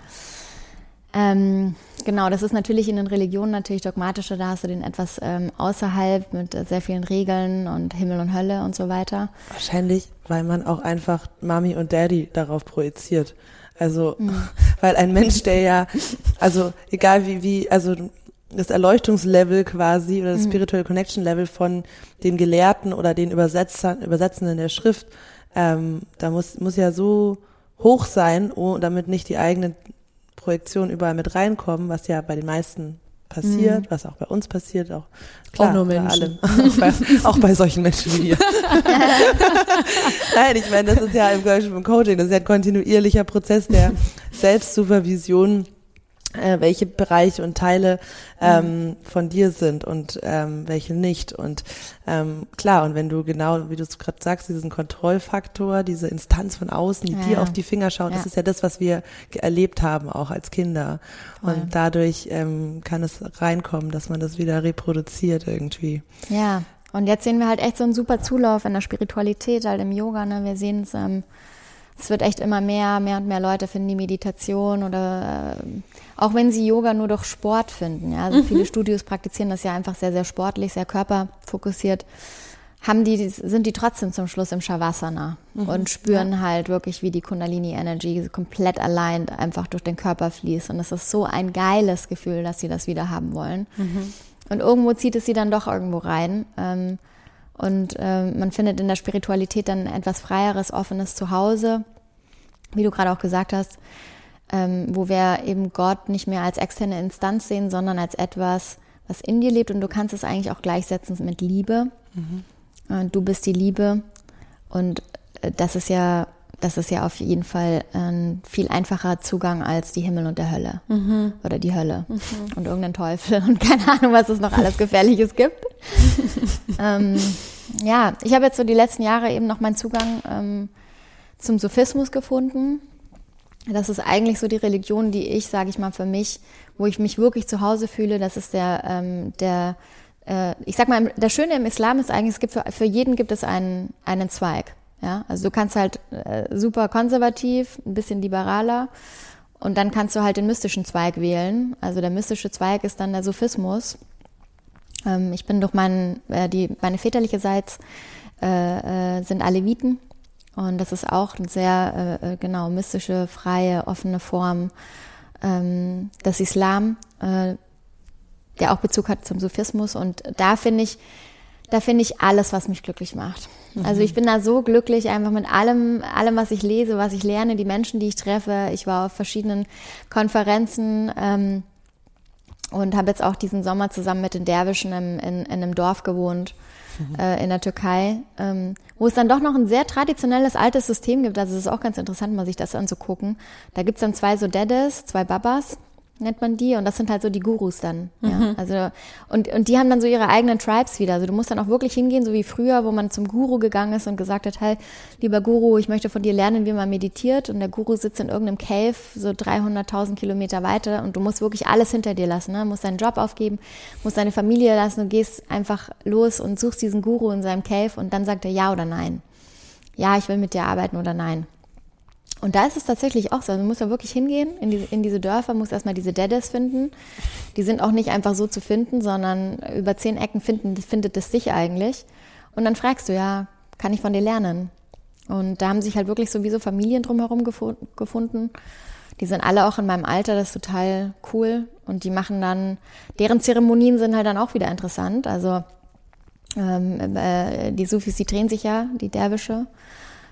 Ähm, genau, das ist natürlich in den Religionen natürlich dogmatischer, da hast du den etwas ähm, außerhalb mit sehr vielen Regeln und Himmel und Hölle und so weiter. Wahrscheinlich, weil man auch einfach Mami und Daddy darauf projiziert. Also, mhm. Weil ein Mensch, der ja, also egal wie, wie, also das Erleuchtungslevel quasi oder das mhm. Spiritual Connection Level von den Gelehrten oder den Übersetzern, Übersetzenden der Schrift, ähm, da muss, muss ja so hoch sein, oh, damit nicht die eigenen Projektionen überall mit reinkommen, was ja bei den meisten passiert, mhm. was auch bei uns passiert, auch klar, auch nur Menschen. Bei allem, [laughs] auch, bei, auch bei solchen Menschen wie wir. [laughs] Nein, ich meine, das ist ja im Coaching, das ist ja ein kontinuierlicher Prozess der [laughs] Selbstsupervision äh, welche Bereiche und Teile ähm, mhm. von dir sind und ähm, welche nicht. Und ähm, klar, und wenn du genau, wie du es gerade sagst, diesen Kontrollfaktor, diese Instanz von außen, die ja, dir auf die Finger schaut, ja. das ist ja das, was wir erlebt haben, auch als Kinder. Voll. Und dadurch ähm, kann es reinkommen, dass man das wieder reproduziert irgendwie. Ja, und jetzt sehen wir halt echt so einen super Zulauf in der Spiritualität, halt im Yoga. Ne? Wir sehen es ähm, es wird echt immer mehr, mehr und mehr Leute finden die Meditation oder äh, auch wenn sie Yoga nur durch Sport finden. Ja, also mhm. viele Studios praktizieren das ja einfach sehr, sehr sportlich, sehr körperfokussiert. Haben die, sind die trotzdem zum Schluss im Shavasana mhm. und spüren ja. halt wirklich, wie die Kundalini Energy komplett allein einfach durch den Körper fließt. Und es ist so ein geiles Gefühl, dass sie das wieder haben wollen. Mhm. Und irgendwo zieht es sie dann doch irgendwo rein. Ähm, und äh, man findet in der Spiritualität dann etwas freieres, offenes Zuhause, wie du gerade auch gesagt hast, ähm, wo wir eben Gott nicht mehr als externe Instanz sehen, sondern als etwas, was in dir lebt. Und du kannst es eigentlich auch gleichsetzen mit Liebe. Mhm. Du bist die Liebe. Und äh, das ist ja das ist ja auf jeden Fall ein viel einfacher Zugang als die Himmel und der Hölle mhm. oder die Hölle mhm. und irgendein Teufel und [laughs] keine Ahnung, was es noch alles Gefährliches gibt. [laughs] ähm, ja, ich habe jetzt so die letzten Jahre eben noch meinen Zugang ähm, zum Sophismus gefunden. Das ist eigentlich so die Religion, die ich, sage ich mal, für mich, wo ich mich wirklich zu Hause fühle. Das ist der, ähm, der äh, ich sag mal, der Schöne im Islam ist eigentlich, es gibt für, für jeden gibt es einen, einen Zweig. Ja, also du kannst halt äh, super konservativ, ein bisschen liberaler und dann kannst du halt den mystischen Zweig wählen. Also der mystische Zweig ist dann der Sophismus. Ähm, ich bin durch meinen, äh, die, meine väterliche Seite äh, äh, sind Aleviten und das ist auch eine sehr, äh, äh, genau, mystische, freie, offene Form ähm, des Islam, äh, der auch Bezug hat zum Sophismus und da finde ich, da finde ich alles, was mich glücklich macht. Also ich bin da so glücklich einfach mit allem, allem, was ich lese, was ich lerne, die Menschen, die ich treffe. Ich war auf verschiedenen Konferenzen ähm, und habe jetzt auch diesen Sommer zusammen mit den Derwischen in, in, in einem Dorf gewohnt mhm. [laughs] äh, in der Türkei, ähm, wo es dann doch noch ein sehr traditionelles altes System gibt. Also es ist auch ganz interessant, mal sich das anzugucken. Da gibt's dann zwei so Dedes, zwei Babas nennt man die und das sind halt so die Gurus dann. Mhm. Ja? Also und und die haben dann so ihre eigenen Tribes wieder. Also du musst dann auch wirklich hingehen, so wie früher, wo man zum Guru gegangen ist und gesagt hat, hey, lieber Guru, ich möchte von dir lernen, wie man meditiert und der Guru sitzt in irgendeinem Cave so 300.000 Kilometer weiter und du musst wirklich alles hinter dir lassen, ne? musst deinen Job aufgeben, musst deine Familie lassen und gehst einfach los und suchst diesen Guru in seinem Cave und dann sagt er ja oder nein. Ja, ich will mit dir arbeiten oder nein. Und da ist es tatsächlich auch so. Also man muss da wirklich hingehen in, die, in diese Dörfer, muss erstmal diese Dedes finden. Die sind auch nicht einfach so zu finden, sondern über zehn Ecken finden, findet es sich eigentlich. Und dann fragst du, ja, kann ich von dir lernen? Und da haben sich halt wirklich sowieso Familien drumherum gefunden. Die sind alle auch in meinem Alter, das ist total cool. Und die machen dann, deren Zeremonien sind halt dann auch wieder interessant. Also ähm, äh, die Sufis, die drehen sich ja, die Derwische.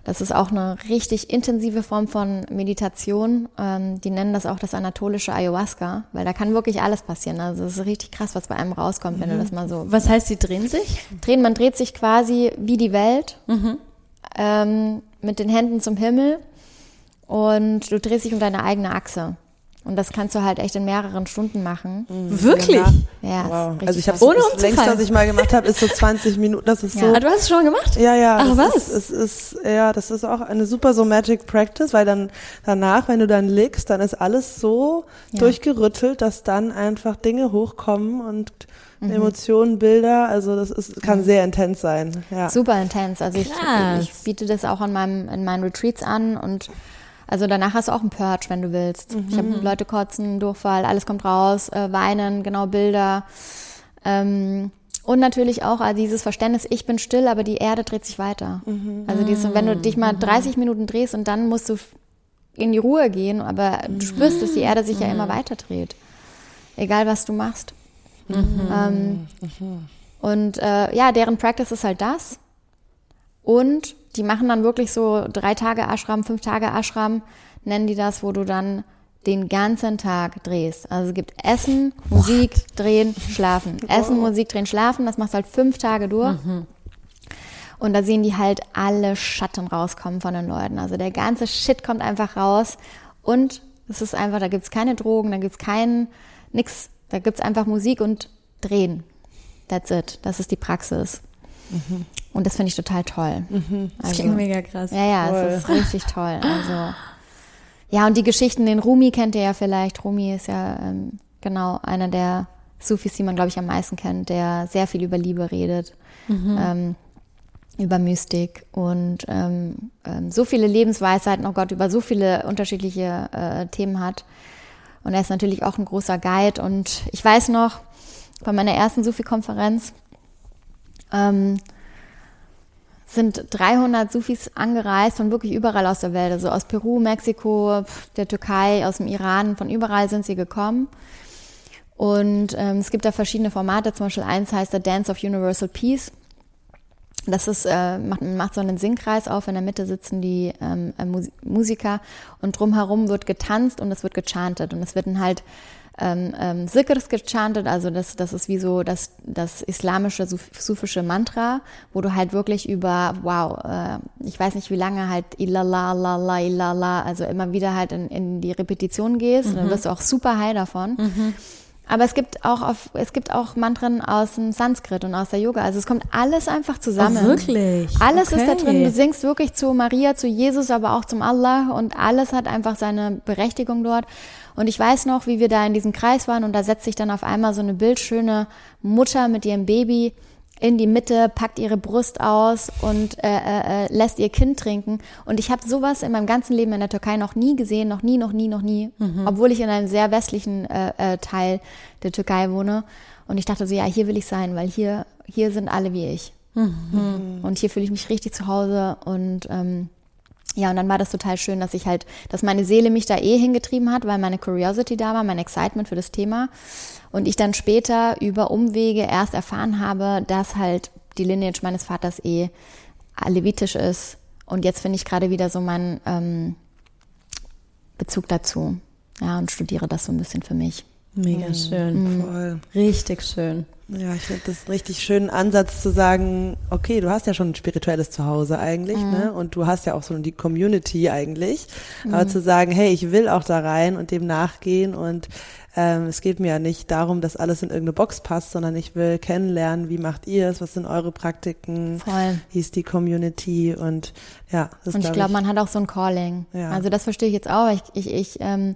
Das ist auch eine richtig intensive Form von Meditation. Ähm, die nennen das auch das anatolische Ayahuasca, weil da kann wirklich alles passieren. Also es ist richtig krass, was bei einem rauskommt, wenn mhm. du das mal so. Was heißt, sie drehen sich? Drehen, man dreht sich quasi wie die Welt mhm. ähm, mit den Händen zum Himmel und du drehst dich um deine eigene Achse. Und das kannst du halt echt in mehreren Stunden machen. Mhm. Wirklich? Ja. Wow. Also ich habe so, das längst, was ich mal gemacht habe, ist so 20 Minuten. Das ist ja. so. Ah, du hast es schon gemacht? Ja, ja. Ach was? Ist, es ist ja, das ist auch eine super so Magic Practice, weil dann danach, wenn du dann liegst, dann ist alles so ja. durchgerüttelt, dass dann einfach Dinge hochkommen und mhm. Emotionen, Bilder. Also das ist, kann mhm. sehr intens sein. Ja. Super intens. Also ich, ich, biete das auch in meinem in meinen Retreats an und also danach hast du auch einen Purge, wenn du willst. Mhm. Ich habe Leute kotzen, Durchfall, alles kommt raus, äh, weinen, genau Bilder. Ähm, und natürlich auch also dieses Verständnis, ich bin still, aber die Erde dreht sich weiter. Mhm. Also dieses, wenn du dich mal 30 mhm. Minuten drehst und dann musst du in die Ruhe gehen, aber du spürst, dass die Erde sich ja immer mhm. weiter dreht. Egal was du machst. Mhm. Ähm, und äh, ja, deren Practice ist halt das. Und die machen dann wirklich so drei Tage Ashram, fünf Tage Ashram, nennen die das, wo du dann den ganzen Tag drehst. Also es gibt Essen, Musik, What? Drehen, Schlafen. [laughs] Essen, Musik, Drehen, Schlafen. Das machst du halt fünf Tage durch. Mhm. Und da sehen die halt alle Schatten rauskommen von den Leuten. Also der ganze Shit kommt einfach raus. Und es ist einfach, da gibt's keine Drogen, da gibt's keinen, nix. Da gibt's einfach Musik und Drehen. That's it. Das ist die Praxis. Mhm. Und das finde ich total toll. Mhm. Das also, klingt mega krass. Ja, ja, Voll. es ist richtig toll. Also ja, und die Geschichten, den Rumi kennt ihr ja vielleicht. Rumi ist ja ähm, genau einer der Sufis, die man, glaube ich, am meisten kennt, der sehr viel über Liebe redet, mhm. ähm, über Mystik und ähm, ähm, so viele Lebensweisheiten, oh Gott, über so viele unterschiedliche äh, Themen hat. Und er ist natürlich auch ein großer Guide. Und ich weiß noch, bei meiner ersten Sufi-Konferenz, ähm, sind 300 Sufis angereist von wirklich überall aus der Welt, also aus Peru, Mexiko, der Türkei, aus dem Iran, von überall sind sie gekommen. Und ähm, es gibt da verschiedene Formate, zum Beispiel eins heißt The Dance of Universal Peace. Das ist, äh, macht, macht so einen Singkreis auf, in der Mitte sitzen die ähm, äh, Musiker. Und drumherum wird getanzt und es wird gechantet. Und es wird dann halt ähm, ähm, Sikrs gechantet, also das, das ist wie so das, das islamische, sufische Mantra, wo du halt wirklich über, wow, äh, ich weiß nicht wie lange halt illallah, lala, illallah, also immer wieder halt in, in die Repetition gehst mhm. und dann wirst du auch super high davon. Mhm. Aber es gibt auch auf, es gibt auch Mantren aus dem Sanskrit und aus der Yoga. Also es kommt alles einfach zusammen. Oh, wirklich? Alles okay. ist da drin. Du singst wirklich zu Maria, zu Jesus, aber auch zum Allah und alles hat einfach seine Berechtigung dort. Und ich weiß noch, wie wir da in diesem Kreis waren und da setzt sich dann auf einmal so eine bildschöne Mutter mit ihrem Baby in die Mitte, packt ihre Brust aus und äh, äh, äh lässt ihr Kind trinken. Und ich habe sowas in meinem ganzen Leben in der Türkei noch nie gesehen, noch nie, noch nie, noch nie, mhm. obwohl ich in einem sehr westlichen äh, äh, Teil der Türkei wohne. Und ich dachte so, ja, hier will ich sein, weil hier, hier sind alle wie ich. Mhm. Und hier fühle ich mich richtig zu Hause und ähm, ja, und dann war das total schön, dass ich halt, dass meine Seele mich da eh hingetrieben hat, weil meine Curiosity da war, mein Excitement für das Thema. Und ich dann später über Umwege erst erfahren habe, dass halt die Lineage meines Vaters eh alevitisch ist. Und jetzt finde ich gerade wieder so meinen ähm, Bezug dazu. Ja, und studiere das so ein bisschen für mich. Mega mhm. schön. Mhm. Voll. Richtig schön. Ja, ich finde das einen richtig schönen Ansatz zu sagen, okay, du hast ja schon ein spirituelles Zuhause eigentlich, mhm. ne? Und du hast ja auch so die Community eigentlich. Mhm. Aber zu sagen, hey, ich will auch da rein und dem nachgehen und ähm, es geht mir ja nicht darum, dass alles in irgendeine Box passt, sondern ich will kennenlernen, wie macht ihr es, was sind eure Praktiken, Voll. wie ist die Community und ja. Das und ich glaube, man hat auch so ein Calling. Ja. Also das verstehe ich jetzt auch. Ich, ich, ich ähm,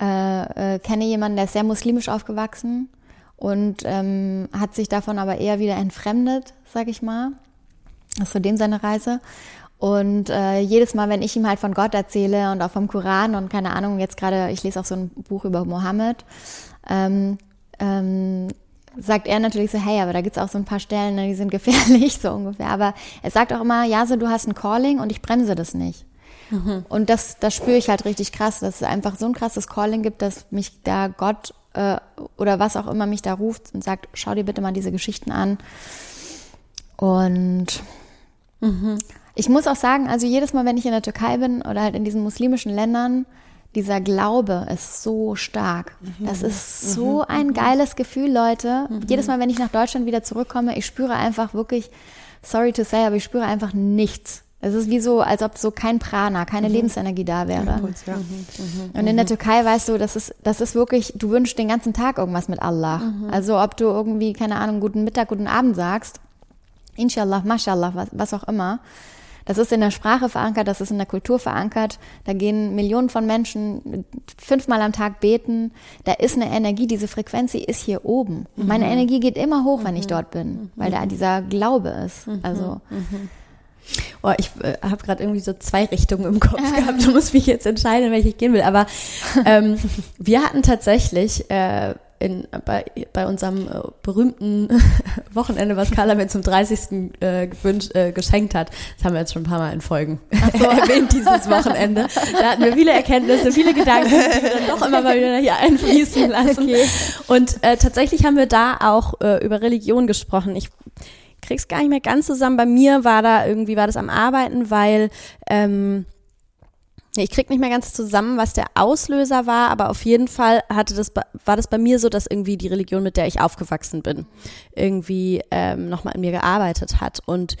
äh, äh, kenne jemanden, der ist sehr muslimisch aufgewachsen und ähm, hat sich davon aber eher wieder entfremdet, sag ich mal. Das ist zudem seine Reise. Und äh, jedes Mal, wenn ich ihm halt von Gott erzähle und auch vom Koran und keine Ahnung, jetzt gerade, ich lese auch so ein Buch über Mohammed, ähm, ähm, sagt er natürlich so, hey, aber da gibt's auch so ein paar Stellen, ne, die sind [laughs] gefährlich, so ungefähr. Aber er sagt auch immer, ja, so du hast ein Calling und ich bremse das nicht. Mhm. Und das, das spüre ich halt richtig krass, dass es einfach so ein krasses Calling gibt, dass mich da Gott äh, oder was auch immer mich da ruft und sagt, schau dir bitte mal diese Geschichten an. Und mhm. ich muss auch sagen, also jedes Mal, wenn ich in der Türkei bin oder halt in diesen muslimischen Ländern, dieser Glaube ist so stark. Mhm. Das ist so mhm. ein geiles Gefühl, Leute. Mhm. Jedes Mal, wenn ich nach Deutschland wieder zurückkomme, ich spüre einfach wirklich, sorry to say, aber ich spüre einfach nichts. Es ist wie so, als ob so kein Prana, keine mhm. Lebensenergie da wäre. Impuls, ja. mhm. Mhm. Und in der Türkei weißt du, das ist, das ist wirklich, du wünschst den ganzen Tag irgendwas mit Allah. Mhm. Also ob du irgendwie, keine Ahnung, guten Mittag, guten Abend sagst, Inshallah, Mashallah, was, was auch immer. Das ist in der Sprache verankert, das ist in der Kultur verankert. Da gehen Millionen von Menschen fünfmal am Tag beten. Da ist eine Energie, diese Frequenz, die ist hier oben. Meine mhm. Energie geht immer hoch, wenn ich mhm. dort bin, weil da dieser Glaube ist. Also Oh, ich äh, habe gerade irgendwie so zwei Richtungen im Kopf gehabt. Du musst mich jetzt entscheiden, in welche ich gehen will. Aber ähm, [laughs] wir hatten tatsächlich äh, in, bei, bei unserem äh, berühmten [laughs] Wochenende, was Carla mir zum 30. Äh, äh, geschenkt hat. Das haben wir jetzt schon ein paar Mal in Folgen so. [laughs] erwähnt, dieses Wochenende. Da hatten wir viele Erkenntnisse, viele Gedanken, die wir dann doch immer mal wieder hier einfließen lassen. Okay. Und äh, tatsächlich haben wir da auch äh, über Religion gesprochen. Ich krieg's gar nicht mehr ganz zusammen. Bei mir war da irgendwie, war das am Arbeiten, weil ähm, ich krieg nicht mehr ganz zusammen, was der Auslöser war, aber auf jeden Fall hatte das, war das bei mir so, dass irgendwie die Religion, mit der ich aufgewachsen bin, irgendwie ähm, nochmal in mir gearbeitet hat. Und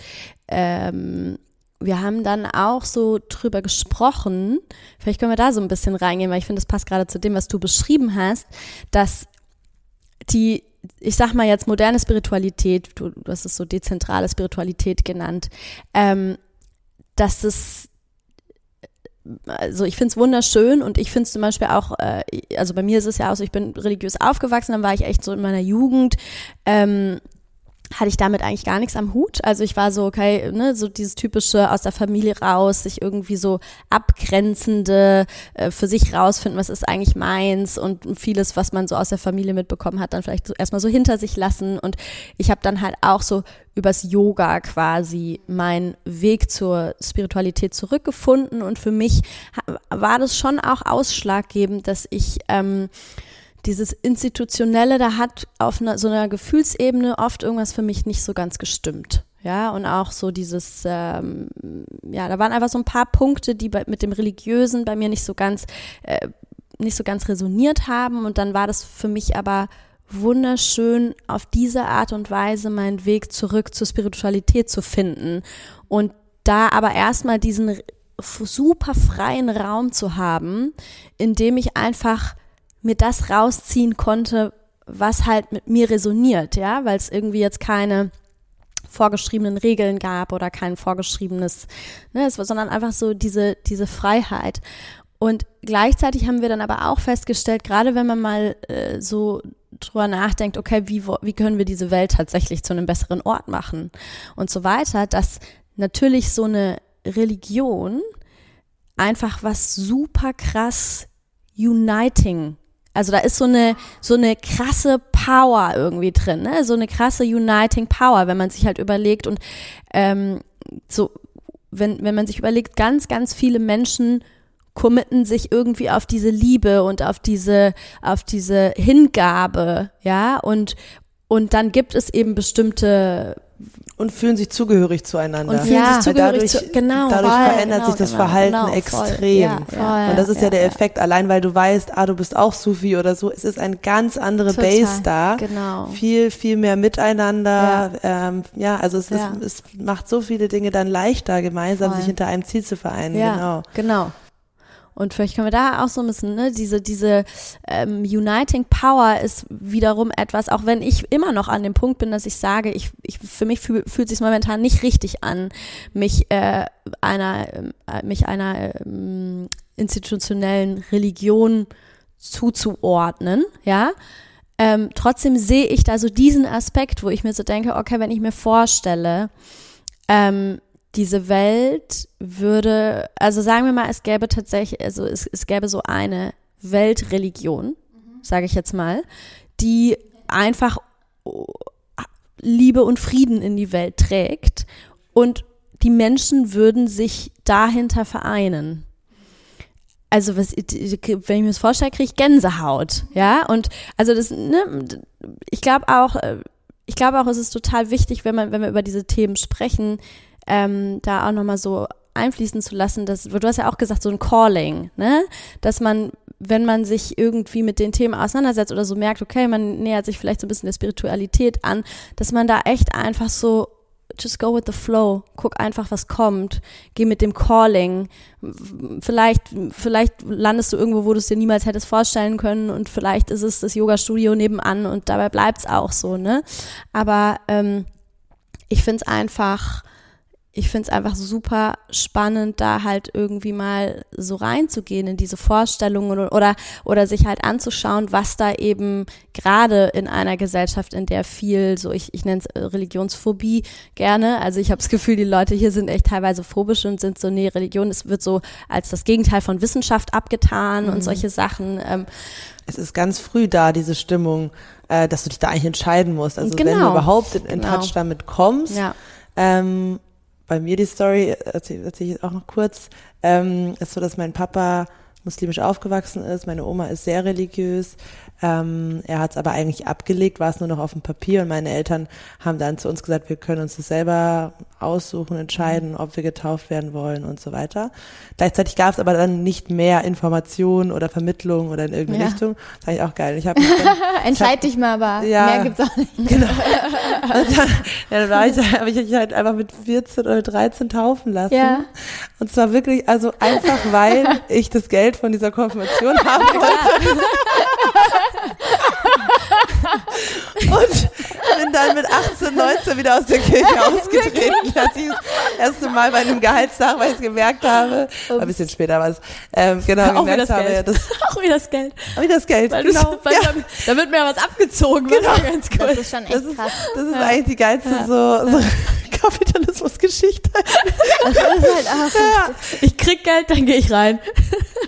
ähm, wir haben dann auch so drüber gesprochen, vielleicht können wir da so ein bisschen reingehen, weil ich finde, das passt gerade zu dem, was du beschrieben hast, dass die, ich sag mal jetzt moderne Spiritualität, du, du hast es so dezentrale Spiritualität genannt, ähm, dass es also ich finde es wunderschön und ich finde es zum Beispiel auch, äh, also bei mir ist es ja auch so, ich bin religiös aufgewachsen, dann war ich echt so in meiner Jugend, ähm, hatte ich damit eigentlich gar nichts am Hut. Also ich war so, okay, ne, so dieses typische aus der Familie raus, sich irgendwie so abgrenzende, äh, für sich rausfinden, was ist eigentlich meins und vieles, was man so aus der Familie mitbekommen hat, dann vielleicht so erstmal so hinter sich lassen. Und ich habe dann halt auch so übers Yoga quasi meinen Weg zur Spiritualität zurückgefunden. Und für mich war das schon auch ausschlaggebend, dass ich ähm, dieses Institutionelle, da hat auf einer, so einer Gefühlsebene oft irgendwas für mich nicht so ganz gestimmt. Ja, und auch so dieses, ähm, ja, da waren einfach so ein paar Punkte, die bei, mit dem Religiösen bei mir nicht so ganz, äh, nicht so ganz resoniert haben. Und dann war das für mich aber wunderschön, auf diese Art und Weise meinen Weg zurück zur Spiritualität zu finden. Und da aber erstmal diesen super freien Raum zu haben, in dem ich einfach mir das rausziehen konnte, was halt mit mir resoniert, ja, weil es irgendwie jetzt keine vorgeschriebenen Regeln gab oder kein vorgeschriebenes, ne, es war, sondern einfach so diese, diese Freiheit. Und gleichzeitig haben wir dann aber auch festgestellt, gerade wenn man mal äh, so drüber nachdenkt, okay, wie, wie können wir diese Welt tatsächlich zu einem besseren Ort machen und so weiter, dass natürlich so eine Religion einfach was super krass uniting also da ist so eine, so eine krasse Power irgendwie drin, ne? so eine krasse Uniting Power, wenn man sich halt überlegt und ähm, so, wenn, wenn man sich überlegt, ganz, ganz viele Menschen committen sich irgendwie auf diese Liebe und auf diese, auf diese Hingabe, ja, und, und dann gibt es eben bestimmte und fühlen sich zugehörig zueinander. Und fühlen ja. sich zugehörig dadurch, zu, genau. Dadurch voll, verändert genau, sich das genau, Verhalten genau, extrem. Ja, voll, und das ist ja, ja der Effekt, allein weil du weißt, ah, du bist auch Sufi oder so, es ist eine ganz andere Total, Base da. Genau. Viel, viel mehr miteinander. Ja, ähm, ja also es, ist, es macht so viele Dinge dann leichter, gemeinsam sich hinter einem Ziel zu vereinen. Ja, genau. genau. Und vielleicht können wir da auch so ein bisschen, ne, diese, diese ähm, Uniting Power ist wiederum etwas, auch wenn ich immer noch an dem Punkt bin, dass ich sage, ich, ich für mich fühl, fühlt sich momentan nicht richtig an, mich äh, einer, äh, mich einer äh, institutionellen Religion zuzuordnen, ja. Ähm, trotzdem sehe ich da so diesen Aspekt, wo ich mir so denke, okay, wenn ich mir vorstelle, ähm, diese Welt würde, also sagen wir mal, es gäbe tatsächlich, also es, es gäbe so eine Weltreligion, mhm. sage ich jetzt mal, die einfach Liebe und Frieden in die Welt trägt und die Menschen würden sich dahinter vereinen. Also was, wenn ich mir das vorstelle, kriege ich Gänsehaut, ja. Und also das, ne, ich glaube auch, äh, ich glaube auch, es ist total wichtig, wenn man, wenn wir über diese Themen sprechen, ähm, da auch nochmal so einfließen zu lassen, dass, du hast ja auch gesagt, so ein Calling, ne? Dass man, wenn man sich irgendwie mit den Themen auseinandersetzt oder so merkt, okay, man nähert sich vielleicht so ein bisschen der Spiritualität an, dass man da echt einfach so just go with the flow. Guck einfach, was kommt. Geh mit dem Calling. Vielleicht, vielleicht landest du irgendwo, wo du es dir niemals hättest vorstellen können und vielleicht ist es das Yoga-Studio nebenan und dabei bleibt's auch so, ne? Aber ähm, ich finde es einfach ich finde es einfach super spannend, da halt irgendwie mal so reinzugehen in diese Vorstellungen oder, oder, oder sich halt anzuschauen, was da eben gerade in einer Gesellschaft, in der viel, so ich, ich nenne es Religionsphobie gerne, also ich habe das [laughs] Gefühl, die Leute hier sind echt teilweise phobisch und sind so, nee, Religion, es wird so als das Gegenteil von Wissenschaft abgetan mhm. und solche Sachen. Ähm, es ist ganz früh da, diese Stimmung, äh, dass du dich da eigentlich entscheiden musst. Also genau. wenn du überhaupt in, in genau. Touch damit kommst, ja. ähm, bei mir die Story, erzähle erzähl ich auch noch kurz, ähm, ist so, dass mein Papa muslimisch aufgewachsen ist, meine Oma ist sehr religiös Ähm, er hat es aber eigentlich abgelegt, war es nur noch auf dem Papier und meine Eltern haben dann zu uns gesagt, wir können uns das selber aussuchen, entscheiden, ob wir getauft werden wollen und so weiter. Gleichzeitig gab es aber dann nicht mehr Informationen oder Vermittlung oder in irgendeine Ja. Richtung. Das fand ich auch geil. Ich hab, [laughs] Entscheid dich mal, aber Ja. mehr gibt's auch nicht. Genau. [laughs] Und dann, ja, dann war ich, habe ich mich halt einfach mit 14 oder 13 taufen lassen. Ja. Und zwar wirklich, also einfach, weil ich das Geld von dieser Konfirmation [laughs] haben wollte. Und bin dann mit 18, 19 wieder aus der Kirche ausgetreten. Als ich das erste Mal bei einem Gehaltsnachweis gemerkt habe, war ein bisschen später war es, ähm, genau, Auch wieder gemerkt das habe, Geld. ja, das, [laughs] Auch wieder das Geld. wie das Geld, Weil genau. das, weil ja. da, da wird mir ja was abgezogen. Genau. Das ist ganz cool. Das ist schon echt Das ist, krass. das ist eigentlich die geilste so, so [laughs] Kapitalismusgeschichte. Das ist halt auch. Ja. Ich krieg Geld, dann gehe ich rein.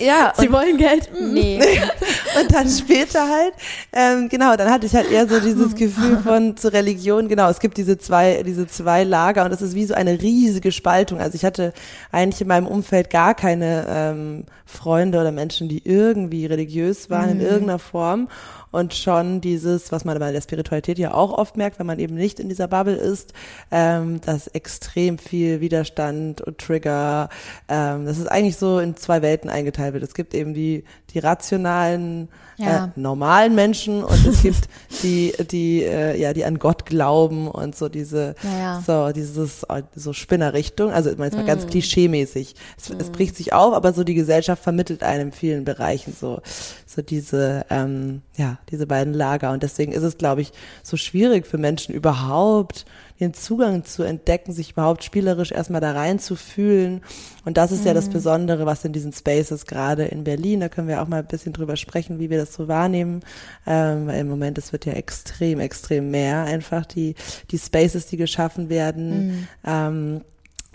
ja, Sie wollen Geld? Nee. [laughs] Und dann später halt, ähm, genau, dann hatte ich halt eher so dieses [laughs] Gefühl von zur Religion, genau, es gibt diese zwei, diese zwei Lager und das ist wie so eine riesige Spaltung. Also ich hatte eigentlich in meinem Umfeld gar keine ähm, Freunde oder Menschen, die irgendwie religiös waren in irgendeiner Form. Und schon dieses, was man bei der Spiritualität ja auch oft merkt, wenn man eben nicht in dieser Bubble ist, ähm, dass extrem viel Widerstand und Trigger, ähm, das ist eigentlich so in zwei Welten eingeteilt wird. Es gibt eben die, die rationalen, Ja. äh, normalen Menschen und es [laughs] gibt die, die, äh, ja, die an Gott glauben und so diese, Ja, ja. so dieses, äh, so Spinnerrichtung, also jetzt mal ganz klischee-mäßig. Es, es bricht sich auf, aber so die Gesellschaft vermittelt einem in vielen Bereichen so, so diese, ähm, ja, diese beiden Lager und deswegen ist es, glaube ich, so schwierig für Menschen überhaupt den Zugang zu entdecken, sich überhaupt spielerisch erstmal da rein zu fühlen. Und das ist ja das Besondere, was in diesen Spaces gerade in Berlin, da können wir auch mal ein bisschen drüber sprechen, wie wir das so wahrnehmen. Ähm, weil im Moment, es wird ja extrem, extrem mehr einfach die, die Spaces, die geschaffen werden. Ähm,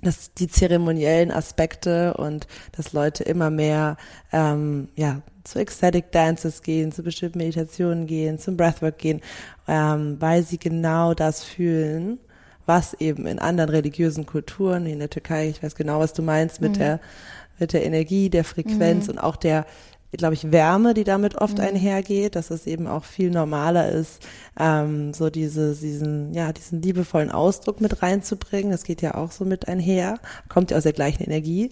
dass die zeremoniellen Aspekte und dass Leute immer mehr ähm, ja zu Ecstatic Dances gehen, zu bestimmten Meditationen gehen, zum Breathwork gehen, ähm, weil sie genau das fühlen, was eben in anderen religiösen Kulturen, in der Türkei, ich weiß genau, was du meinst, mit der mit der Energie, der Frequenz und auch der glaube ich, Wärme, die damit oft einhergeht, dass es eben auch viel normaler ist, ähm, so diese, diesen, ja, diesen liebevollen Ausdruck mit reinzubringen. Das geht ja auch so mit einher, kommt ja aus der gleichen Energie.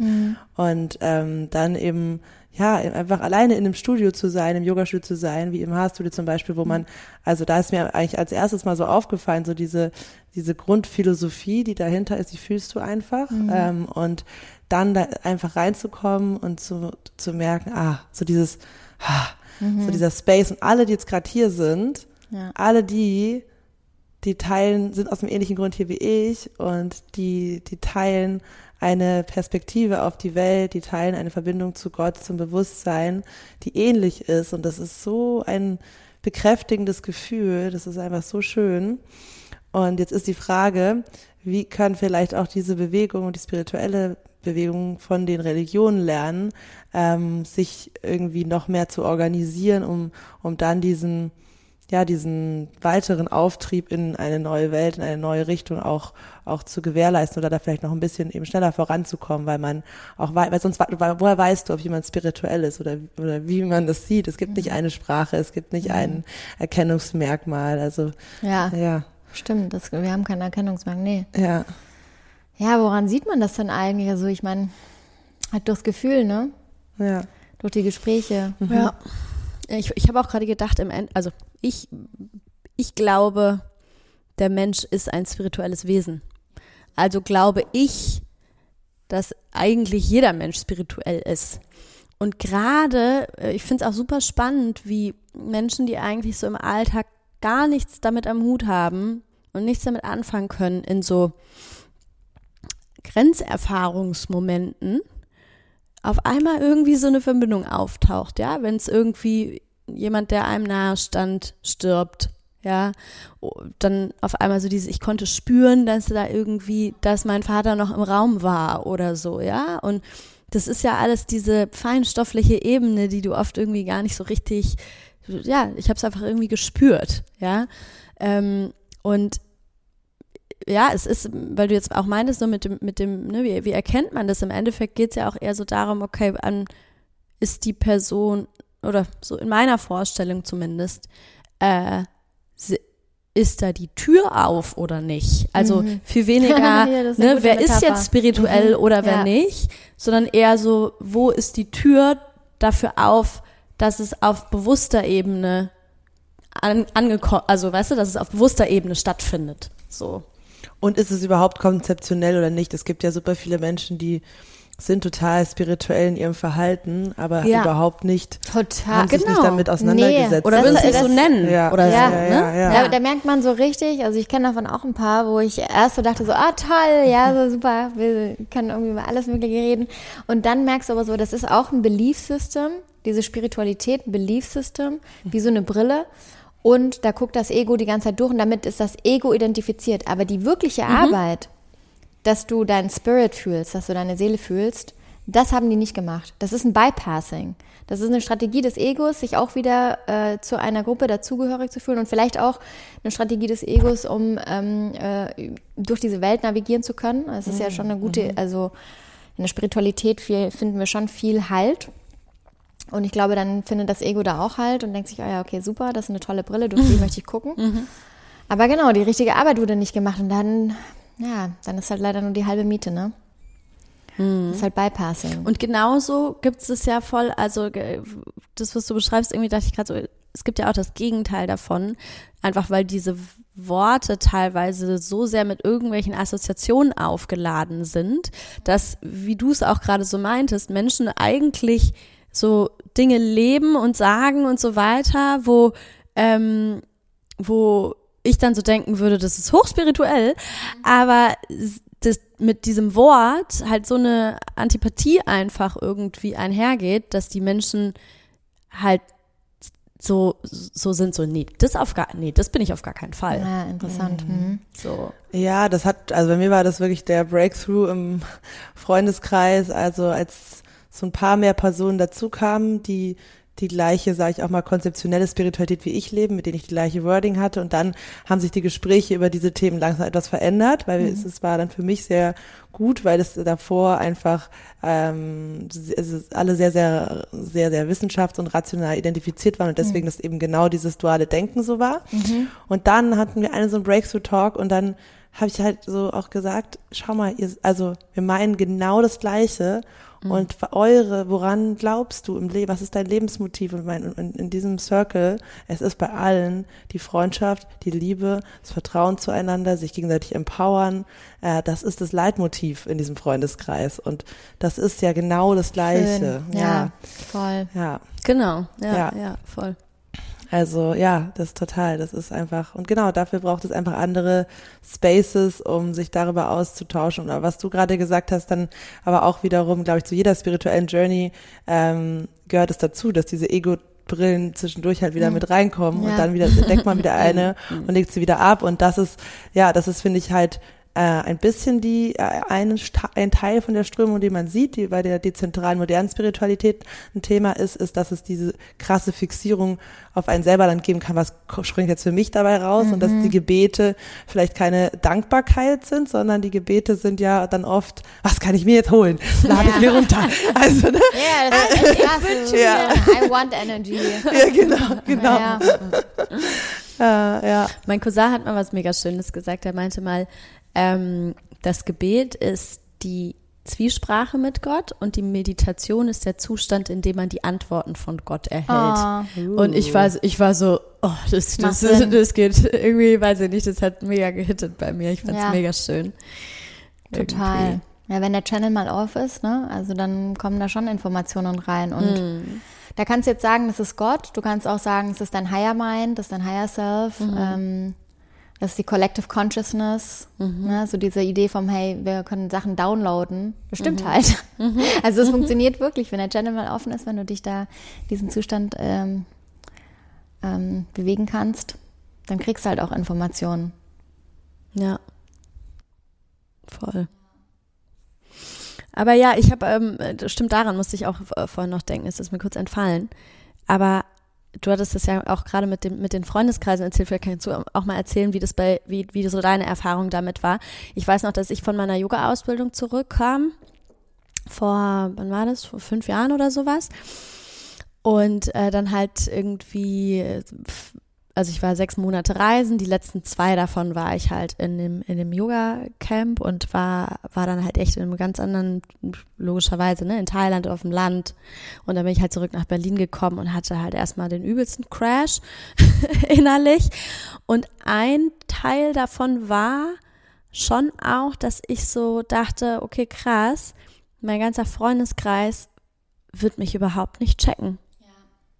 Und ähm, dann eben, ja, einfach alleine in einem Studio zu sein, im Yogastudio zu sein, wie im Haarstudio zum Beispiel, wo man, also da ist mir eigentlich als erstes mal so aufgefallen, so diese, diese Grundphilosophie, die dahinter ist, die fühlst du einfach. Ähm, und dann da einfach reinzukommen und zu, zu merken, ah, so dieses, ah, so dieser Space und alle, die jetzt gerade hier sind, Ja. alle die, die teilen, sind aus einem ähnlichen Grund hier wie ich und die, die teilen eine Perspektive auf die Welt, die teilen eine Verbindung zu Gott, zum Bewusstsein, die ähnlich ist und das ist so ein bekräftigendes Gefühl, das ist einfach so schön. Und jetzt ist die Frage, wie kann vielleicht auch diese Bewegung und die spirituelle Bewegung von den Religionen lernen, ähm, sich irgendwie noch mehr zu organisieren, um, um dann diesen, ja, diesen weiteren Auftrieb in eine neue Welt, in eine neue Richtung auch, auch zu gewährleisten oder da vielleicht noch ein bisschen eben schneller voranzukommen, weil man auch weiß, weil sonst, woher weißt du, ob jemand spirituell ist oder, oder wie man das sieht? Es gibt nicht eine Sprache, es gibt nicht ein Erkennungsmerkmal, also, Ja, ja, stimmt. Das, wir haben keinen Erkennungsmerk. Nee. ja. Ja, woran sieht man das denn eigentlich? Also ich meine, halt durchs Gefühl, ne? Ja. Durch die Gespräche. Ja. Ich, ich habe auch gerade gedacht, im End, also ich, ich glaube, der Mensch ist ein spirituelles Wesen. Also glaube ich, dass eigentlich jeder Mensch spirituell ist. Und gerade, äh, ich finde es auch super spannend, wie Menschen, die eigentlich so im Alltag gar nichts damit am Hut haben und nichts damit anfangen können, in so Grenzerfahrungsmomenten auf einmal irgendwie so eine Verbindung auftaucht, ja, wenn es irgendwie jemand, der einem nahe stand, stirbt, ja, dann auf einmal so dieses, ich konnte spüren, dass da irgendwie, dass mein Vater noch im Raum war oder so, ja, und das ist ja alles diese feinstoffliche Ebene, die du oft irgendwie gar nicht so richtig, ja, ich habe es einfach irgendwie gespürt, ja, ähm, und ja, es ist, weil du jetzt auch meintest, so mit dem, mit dem, ne, wie, wie erkennt man das? Im Endeffekt geht es ja auch eher so darum, okay, an ist die Person oder so in meiner Vorstellung zumindest, äh, ist da die Tür auf oder nicht? Also Mhm. viel weniger, [laughs] Ja, ist ne, wer ist Metapher. jetzt spirituell Mhm. oder wer Ja. nicht, sondern eher so, wo ist die Tür dafür auf, dass es auf bewusster Ebene an, angekommen, also weißt du, dass es auf bewusster Ebene stattfindet. So. Und ist es überhaupt konzeptionell oder nicht? Es gibt ja super viele Menschen, die sind total spirituell in ihrem Verhalten, aber Ja. überhaupt nicht, Total. haben sich genau. nicht damit auseinandergesetzt. Oder Das- würden sie es so nennen? Ja. Oder Ja. so, ja, ne? ja, ja. Da, da merkt man so richtig, also ich kenne davon auch ein paar, wo ich erst so dachte so, ah toll, ja, so [laughs] super, wir können irgendwie über alles Mögliche reden. Und dann merkst du aber so, das ist auch ein Belief System, diese Spiritualität, ein Belief System, wie so eine Brille. Und da guckt das Ego die ganze Zeit durch und damit ist das Ego identifiziert. Aber die wirkliche Arbeit, dass du deinen Spirit fühlst, dass du deine Seele fühlst, das haben die nicht gemacht. Das ist ein Bypassing. Das ist eine Strategie des Egos, sich auch wieder äh, zu einer Gruppe dazugehörig zu fühlen und vielleicht auch eine Strategie des Egos, um ähm, äh, durch diese Welt navigieren zu können. Es ist ja schon eine gute, also in der Spiritualität viel, finden wir schon viel Halt. Und ich glaube, dann findet das Ego da auch Halt und denkt sich, oh ja, okay, super, das ist eine tolle Brille, durch die [laughs] möchte ich gucken. Aber genau, die richtige Arbeit wurde nicht gemacht und dann, ja, dann ist halt leider nur die halbe Miete, ne? Das ist halt Bypassing. Und genauso gibt es ja voll, also das, was du beschreibst, irgendwie dachte ich gerade so, es gibt ja auch das Gegenteil davon, einfach weil diese Worte teilweise so sehr mit irgendwelchen Assoziationen aufgeladen sind, dass, wie du es auch gerade so meintest, Menschen eigentlich so Dinge leben und sagen und so weiter, wo, ähm, wo ich dann so denken würde, das ist hochspirituell, aber das, mit diesem Wort halt so eine Antipathie einfach irgendwie einhergeht, dass die Menschen halt so, so sind, so, nee, das auf gar, nee, das bin ich auf gar keinen Fall. ja, interessant. Mhm. So. Ja, das hat, also bei mir war das wirklich der Breakthrough im Freundeskreis, also als so ein paar mehr Personen dazu kamen, die die gleiche, sage ich auch mal, konzeptionelle Spiritualität wie ich leben, mit denen ich die gleiche Wording hatte. Und dann haben sich die Gespräche über diese Themen langsam etwas verändert, weil es, es war dann für mich sehr gut, weil es davor einfach ähm, es alle sehr, sehr, sehr, sehr wissenschafts- und rational identifiziert waren und deswegen das eben genau dieses duale Denken so war. Und dann hatten wir einen so einen Breakthrough-Talk und dann habe ich halt so auch gesagt, schau mal, ihr, also wir meinen genau das Gleiche und für eure, woran glaubst du im Leben, was ist dein Lebensmotiv und mein, in, in diesem Circle, es ist bei allen die Freundschaft, die Liebe, das Vertrauen zueinander, sich gegenseitig empowern, äh, das ist das Leitmotiv in diesem Freundeskreis und das ist ja genau das Gleiche. Schön. Ja, voll. ja. Genau, ja, ja, Ja. voll. Also ja, das ist total, das ist einfach, und genau, dafür braucht es einfach andere Spaces, um sich darüber auszutauschen. Oder was du gerade gesagt hast, dann aber auch wiederum, glaube ich, zu jeder spirituellen Journey ähm, gehört es dazu, dass diese Ego Brillen zwischendurch halt wieder mit reinkommen Ja. und dann wieder entdeckt man wieder [laughs] eine und legt sie wieder ab und das ist ja das ist finde ich halt äh, ein bisschen die äh, einen ein Teil von der Strömung, die man sieht, die bei der dezentralen modernen Spiritualität ein Thema ist, ist, dass es diese krasse Fixierung auf einen selber dann geben kann, was springt jetzt für mich dabei raus und dass die Gebete vielleicht keine Dankbarkeit sind, sondern die Gebete sind ja dann oft, was kann ich mir jetzt holen? Lade ich Ja. mir runter. [laughs] Also ne? Ja, das ist echt. [laughs] So, Ja. I want energy. [laughs] ja genau, genau. Ja, Ja, ja. Mein Cousin hat mal was mega Schönes gesagt. Er meinte mal, ähm, das Gebet ist die Zwiesprache mit Gott und die Meditation ist der Zustand, in dem man die Antworten von Gott erhält. Ah. Und ich war, so- ich war so, oh, das, das, Sinn. das geht irgendwie, weiß ich nicht, das hat mega gehittet bei mir. Ich fand's Ja. mega schön. Total. Irgendwie. Ja, wenn der Channel mal off ist, ne, also dann kommen da schon Informationen rein. Und Hm. da kannst du jetzt sagen, das ist Gott. Du kannst auch sagen, es ist dein Higher Mind, das ist dein Higher Self. Mhm. Ähm, das ist die Collective Consciousness. Mhm. Ne, so diese Idee vom, hey, wir können Sachen downloaden. Das stimmt Mhm. halt. [laughs] Also es funktioniert wirklich, wenn der Channel mal offen ist, wenn du dich da diesen Zustand ähm, ähm, bewegen kannst, dann kriegst du halt auch Informationen. Ja. Voll. Aber ja, ich habe, ähm, das stimmt daran, musste ich auch äh, vorhin noch denken, ist es mir kurz entfallen. Aber du hattest es ja auch gerade mit, dem, mit den Freundeskreisen erzählt, vielleicht kannst du auch mal erzählen, wie das bei, wie, wie so deine Erfahrung damit war. Ich weiß noch, dass ich von meiner Yoga-Ausbildung zurückkam, vor, wann war das? Vor fünf Jahren oder sowas. Und äh, dann halt irgendwie also ich war sechs Monate reisen, die letzten zwei davon war ich halt in dem, in dem Yoga-Camp und war, war dann halt echt in einem ganz anderen, logischerweise, ne, in Thailand auf dem Land. Und dann bin ich halt zurück nach Berlin gekommen und hatte halt erstmal den übelsten Crash [laughs] innerlich. Und ein Teil davon war schon auch, dass ich so dachte, okay, krass, mein ganzer Freundeskreis wird mich überhaupt nicht checken.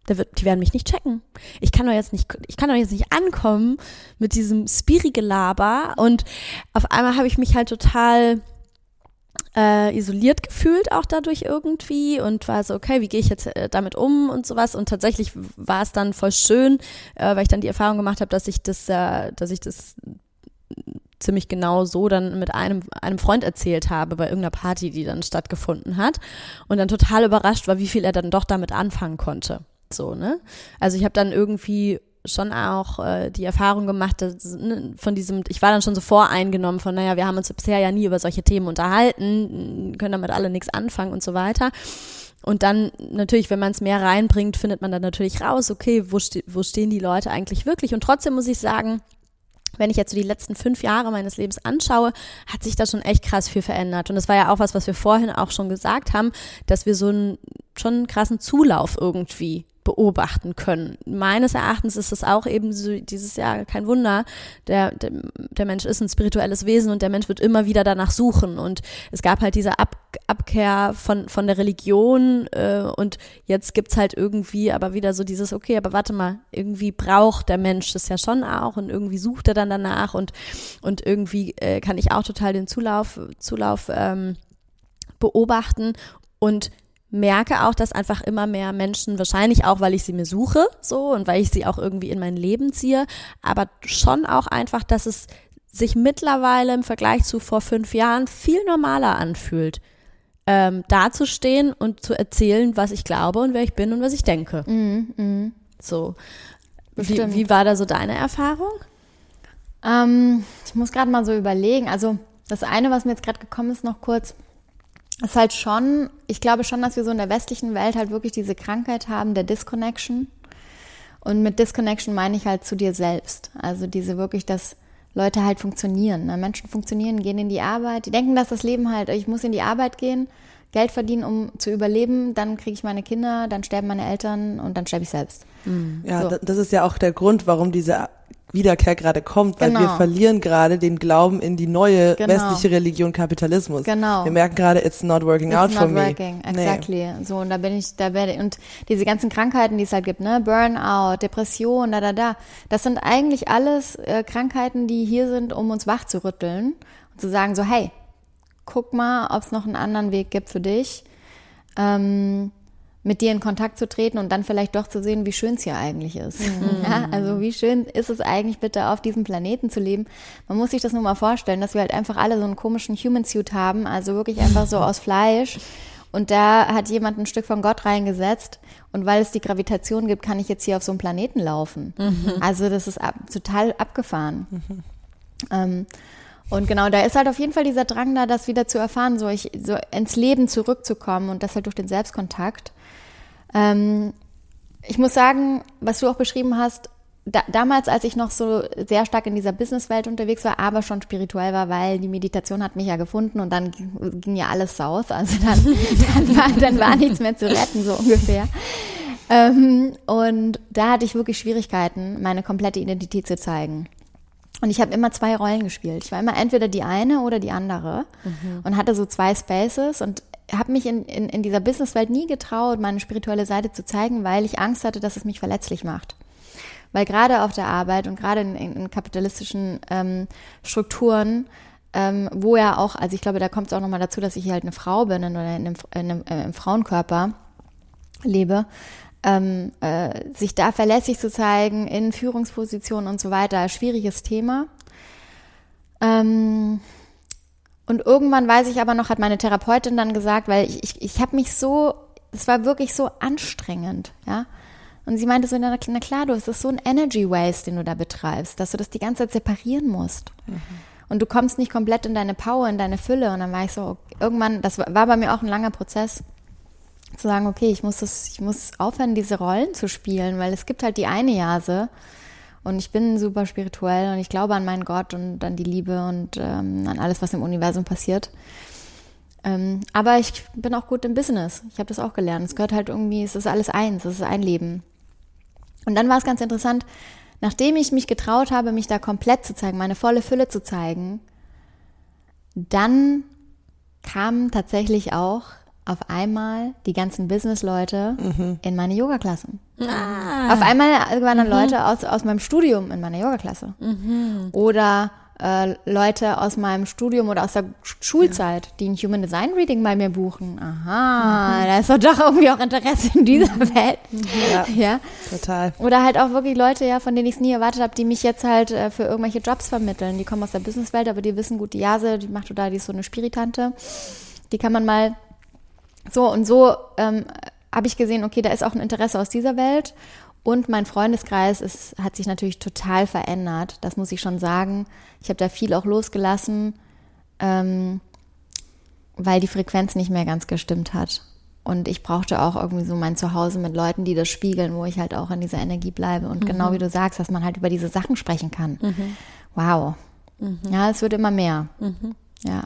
Wird, die werden mich nicht checken. Ich kann doch jetzt nicht, ich kann doch jetzt nicht ankommen mit diesem Spiri-Gelaber und auf einmal habe ich mich halt total äh, isoliert gefühlt auch dadurch irgendwie und war so, okay, wie gehe ich jetzt äh, damit um und sowas und tatsächlich war es dann voll schön, äh, weil ich dann die Erfahrung gemacht habe, dass ich das, äh, dass ich das ziemlich genau so dann mit einem, einem Freund erzählt habe bei irgendeiner Party, die dann stattgefunden hat und dann total überrascht war, wie viel er dann doch damit anfangen konnte. So, ne? Also ich habe dann irgendwie schon auch äh, die Erfahrung gemacht, dass, ne, von diesem, ich war dann schon so voreingenommen von, naja, wir haben uns bisher ja nie über solche Themen unterhalten, können damit alle nichts anfangen und so weiter. Und dann natürlich, wenn man es mehr reinbringt, findet man dann natürlich raus, okay, wo, ste wo stehen die Leute eigentlich wirklich? Und trotzdem muss ich sagen, wenn ich jetzt so die letzten fünf Jahre meines Lebens anschaue, hat sich da schon echt krass viel verändert. Und das war ja auch was, was wir vorhin auch schon gesagt haben, dass wir so einen schon einen krassen Zulauf irgendwie beobachten können. Meines Erachtens ist es auch eben so dieses Jahr kein Wunder. Der, der, der Mensch ist ein spirituelles Wesen und der Mensch wird immer wieder danach suchen. Und es gab halt diese Ab, Abkehr von, von der Religion äh, und jetzt gibt's halt irgendwie aber wieder so dieses, okay, aber warte mal, irgendwie braucht der Mensch das ja schon auch und irgendwie sucht er dann danach und, und irgendwie äh, kann ich auch total den Zulauf, Zulauf ähm, beobachten und merke auch, dass einfach immer mehr Menschen, wahrscheinlich auch, weil ich sie mir suche, so und weil ich sie auch irgendwie in mein Leben ziehe, aber schon auch einfach, dass es sich mittlerweile im Vergleich zu vor fünf Jahren viel normaler anfühlt, ähm, dazustehen und zu erzählen, was ich glaube und wer ich bin und was ich denke. Mm, mm. So. Wie, wie, war da so deine Erfahrung? Ähm, ich muss gerade mal so überlegen. Also das eine, was mir jetzt gerade gekommen ist, noch kurz ist halt schon, ich glaube schon, dass wir so in der westlichen Welt halt wirklich diese Krankheit haben der Disconnection. Und mit Disconnection meine ich halt zu dir selbst. Also diese wirklich, dass Leute halt funktionieren. Ne? Menschen funktionieren, gehen in die Arbeit. Die denken, dass das Leben halt, ich muss in die Arbeit gehen, Geld verdienen, um zu überleben, dann kriege ich meine Kinder, dann sterben meine Eltern und dann sterbe ich selbst. Ja, so. das ist ja auch der Grund, warum diese Wiederkehr gerade kommt, weil genau. wir verlieren gerade den Glauben in die neue genau. westliche Religion Kapitalismus. Genau. Wir merken gerade, it's not working it's out not for me. Working. Exactly. Nee. So und da bin ich, da werde und diese ganzen Krankheiten, die es halt gibt, ne, Burnout, Depression, da da da, das sind eigentlich alles äh, Krankheiten, die hier sind, um uns wach zu rütteln und zu sagen so, hey, guck mal, ob es noch einen anderen Weg gibt für dich. Ähm, mit dir in Kontakt zu treten und dann vielleicht doch zu sehen, wie schön es hier eigentlich ist. Mhm. Ja, also wie schön ist es eigentlich bitte auf diesem Planeten zu leben. Man muss sich das nur mal vorstellen, dass wir halt einfach alle so einen komischen Human Suit haben, also wirklich einfach so aus Fleisch. Und da hat jemand ein Stück von Gott reingesetzt. Und weil es die Gravitation gibt, kann ich jetzt hier auf so einem Planeten laufen. Mhm. Also das ist ab, total abgefahren. Mhm. Ähm, und genau, da ist halt auf jeden Fall dieser Drang da, das wieder zu erfahren, so, ich, so ins Leben zurückzukommen und das halt durch den Selbstkontakt. Ähm, ich muss sagen, was du auch beschrieben hast, da, damals, als ich noch so sehr stark in dieser Businesswelt unterwegs war, aber schon spirituell war, weil die Meditation hat mich ja gefunden und dann ging, ging ja alles south. Also dann, [laughs] dann, war, dann war nichts mehr zu retten, so ungefähr. Ähm, und da hatte ich wirklich Schwierigkeiten, meine komplette Identität zu zeigen. Und ich habe immer zwei Rollen gespielt. Ich war immer entweder die eine oder die andere mhm. und hatte so zwei Spaces und habe mich in, in, in dieser Businesswelt nie getraut, meine spirituelle Seite zu zeigen, weil ich Angst hatte, dass es mich verletzlich macht. Weil gerade auf der Arbeit und gerade in, in, kapitalistischen ähm, Strukturen, ähm, wo ja auch, also ich glaube, da kommt es auch nochmal dazu, dass ich hier halt eine Frau bin oder in einem, in einem, äh, im Frauenkörper lebe, ähm, äh, sich da verlässlich zu zeigen in Führungspositionen und so weiter, schwieriges Thema. Ähm, und irgendwann weiß ich aber noch, hat meine Therapeutin dann gesagt, weil ich, ich, ich habe mich so, es war wirklich so anstrengend, ja. Und sie meinte so, na, na klar, du, es ist so ein Energy Waste, den du da betreibst, dass du das die ganze Zeit separieren musst. Mhm. Und du kommst nicht komplett in deine Power, in deine Fülle. Und dann war ich so, irgendwann, das war bei mir auch ein langer Prozess, zu sagen, okay, ich muss das, ich muss aufhören, diese Rollen zu spielen, weil es gibt halt die eine Jase und ich bin super spirituell und ich glaube an meinen Gott und an die Liebe und ähm, an alles, was im Universum passiert. Ähm, aber ich bin auch gut im Business. Ich habe das auch gelernt. Es gehört halt irgendwie, es ist alles eins, es ist ein Leben. Und dann war es ganz interessant, nachdem ich mich getraut habe, mich da komplett zu zeigen, meine volle Fülle zu zeigen, dann kamen tatsächlich auch auf einmal die ganzen Business-Leute mhm. in meine Yoga-Klassen. Ah. Auf einmal waren dann mhm. Leute aus, aus meinem Studium in meiner Yoga-Klasse. Mhm. Oder äh, Leute aus meinem Studium oder aus der Schulzeit, die ein Human Design Reading bei mir buchen. Aha, mhm. da ist doch doch irgendwie auch Interesse in dieser mhm. Welt. Ja, ja, total. Oder halt auch wirklich Leute, ja, von denen ich es nie erwartet habe, die mich jetzt halt äh, für irgendwelche Jobs vermitteln. Die kommen aus der Businesswelt, aber die wissen gut, die Jase, die macht da, die ist so eine Spiritante. Die kann man mal so und so ähm, habe ich gesehen, okay, da ist auch ein Interesse aus dieser Welt. Und mein Freundeskreis ist, hat sich natürlich total verändert. Das muss ich schon sagen. Ich habe da viel auch losgelassen, ähm, weil die Frequenz nicht mehr ganz gestimmt hat. Und ich brauchte auch irgendwie so mein Zuhause mit Leuten, die das spiegeln, wo ich halt auch in dieser Energie bleibe. Und genau mhm. genau wie du sagst, dass man halt über diese Sachen sprechen kann. Mhm. Wow. Mhm. Ja, es wird immer mehr. Mhm. Ja.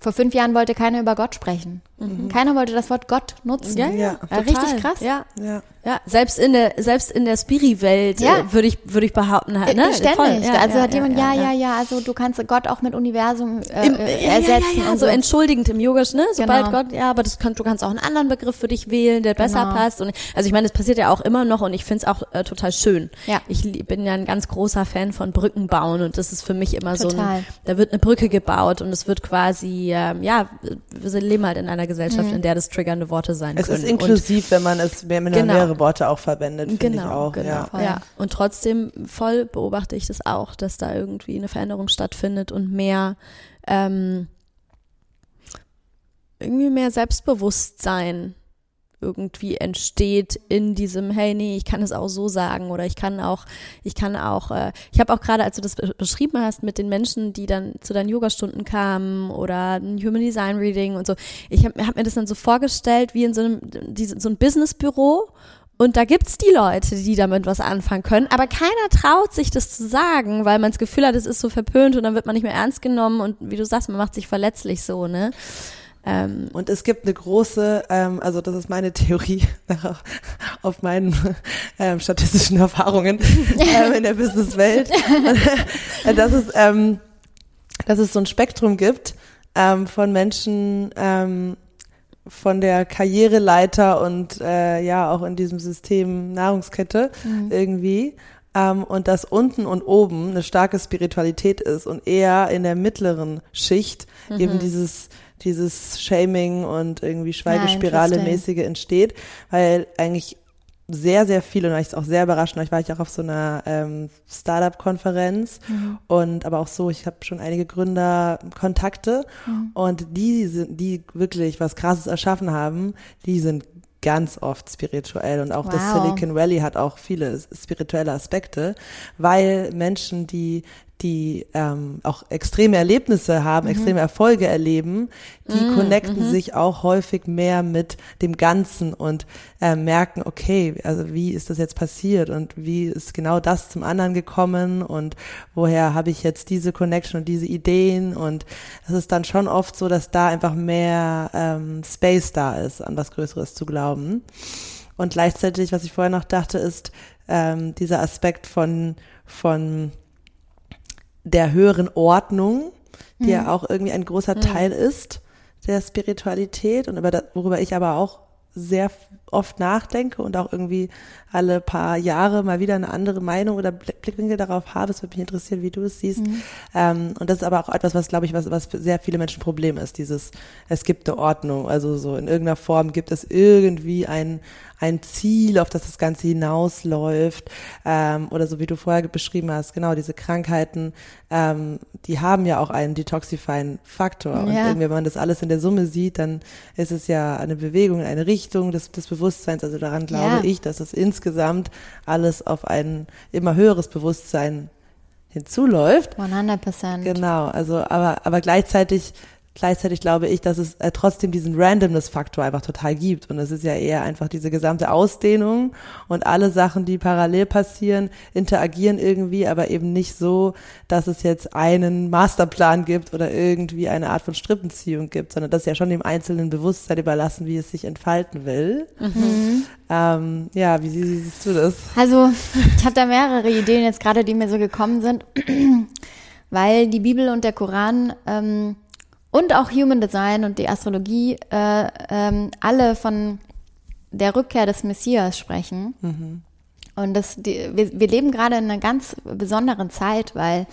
Vor fünf Jahren wollte keiner über Gott sprechen. Mhm. Keiner wollte das Wort Gott nutzen. Ja, ja. ja richtig krass. Ja. ja. Ja, selbst in der selbst in der Spiri-Welt ja. äh, würde ich würde ich behaupten halt, ne? Ständig. Ja, also hat jemand ja, ja, ja, also du kannst Gott auch mit Universum äh, Im, äh, ersetzen ja, ja, und so. so entschuldigend im Yoga, ne? Sobald genau. Gott, ja, aber das kann, du kannst auch einen anderen Begriff für dich wählen, der genau. besser passt und also ich meine, das passiert ja auch immer noch und ich finde es auch äh, total schön. Ja. Ich bin ja ein ganz großer Fan von Brücken bauen und das ist für mich immer total. so ein da wird eine Brücke gebaut und es wird quasi ähm, ja, wir leben halt in einer Gesellschaft, mhm. in der das triggernde Worte sein es können. Es ist inklusiv, und, wenn man es man genau. mehrere Worte auch verwendet verwendet, finde genau, ich auch. Genau, ja. ja. Und trotzdem voll beobachte ich das auch, dass da irgendwie eine Veränderung stattfindet und mehr ähm, irgendwie mehr Selbstbewusstsein irgendwie entsteht in diesem, hey, nee, ich kann es auch so sagen oder ich kann auch, ich kann auch, äh, ich habe auch gerade, als du das beschrieben hast mit den Menschen, die dann zu deinen Yogastunden kamen oder ein Human Design Reading und so, ich habe hab mir das dann so vorgestellt wie in so einem, diese, so ein Businessbüro und da gibt's die Leute, die damit was anfangen können, aber keiner traut sich das zu sagen, weil man das Gefühl hat, es ist so verpönt und dann wird man nicht mehr ernst genommen und wie du sagst, man macht sich verletzlich so, ne? Ähm, und es gibt eine große, ähm, also das ist meine Theorie [laughs] auf meinen ähm, statistischen Erfahrungen [laughs] ähm, in der Businesswelt, [laughs] dass es, ähm, dass es so ein Spektrum gibt ähm, von Menschen, von der Karriereleiter und äh, ja auch in diesem System Nahrungskette mhm. irgendwie. Ähm, und dass unten und oben eine starke Spiritualität ist und eher in der mittleren Schicht mhm. eben dieses dieses Shaming und irgendwie Schweigespirale mäßige entsteht, weil eigentlich sehr, sehr viele und ich auch sehr überraschend. Ich war ich auch auf so einer ähm, Startup-Konferenz mhm. und aber auch so, ich habe schon einige Gründerkontakte mhm. und die sind, die wirklich was Krasses erschaffen haben, die sind ganz oft spirituell und auch wow. das Silicon Valley hat auch viele spirituelle Aspekte, weil Menschen, die die ähm, auch extreme Erlebnisse haben, mhm. extreme Erfolge erleben, die mhm. connecten mhm. sich auch häufig mehr mit dem Ganzen und äh, merken, okay, also wie ist das jetzt passiert und wie ist genau das zum anderen gekommen und woher habe ich jetzt diese Connection und diese Ideen und es ist dann schon oft so, dass da einfach mehr ähm, Space da ist, an was Größeres zu glauben. Und gleichzeitig, was ich vorher noch dachte, ist ähm, dieser Aspekt von von der höheren Ordnung, die mhm. ja auch irgendwie ein großer mhm. Teil ist der Spiritualität und über das, worüber ich aber auch sehr oft nachdenke und auch irgendwie alle paar Jahre mal wieder eine andere Meinung oder Blickwinkel darauf habe. Es würde mich interessieren, wie du es siehst. Mhm. Ähm, und das ist aber auch etwas, was, glaube ich, was, was für sehr viele Menschen ein Problem ist. Dieses, es gibt eine Ordnung. Also so in irgendeiner Form gibt es irgendwie ein, ein Ziel, auf das das Ganze hinausläuft, ähm, oder so wie du vorher beschrieben hast, genau, diese Krankheiten, ähm, die haben ja auch einen detoxifying Faktor. Ja. Und irgendwie, wenn man das alles in der Summe sieht, dann ist es ja eine Bewegung, eine Richtung des, des Bewusstseins. Also daran glaube ja. ich, dass es insgesamt alles auf ein immer höheres Bewusstsein hinzuläuft. 100 Prozent. Genau, also aber aber gleichzeitig Gleichzeitig glaube ich, dass es äh, trotzdem diesen Randomness-Faktor einfach total gibt. Und es ist ja eher einfach diese gesamte Ausdehnung und alle Sachen, die parallel passieren, interagieren irgendwie, aber eben nicht so, dass es jetzt einen Masterplan gibt oder irgendwie eine Art von Strippenziehung gibt, sondern das ist ja schon dem einzelnen Bewusstsein überlassen, wie es sich entfalten will. Mhm. Ähm, ja, wie, wie siehst du das? Also, ich habe da mehrere Ideen jetzt gerade, die mir so gekommen sind, [clears throat] weil die Bibel und der Koran ähm, und auch Human Design und die Astrologie äh, ähm, alle von der Rückkehr des Messias sprechen. Mhm. Und das, die, wir, wir leben gerade in einer ganz besonderen Zeit, weil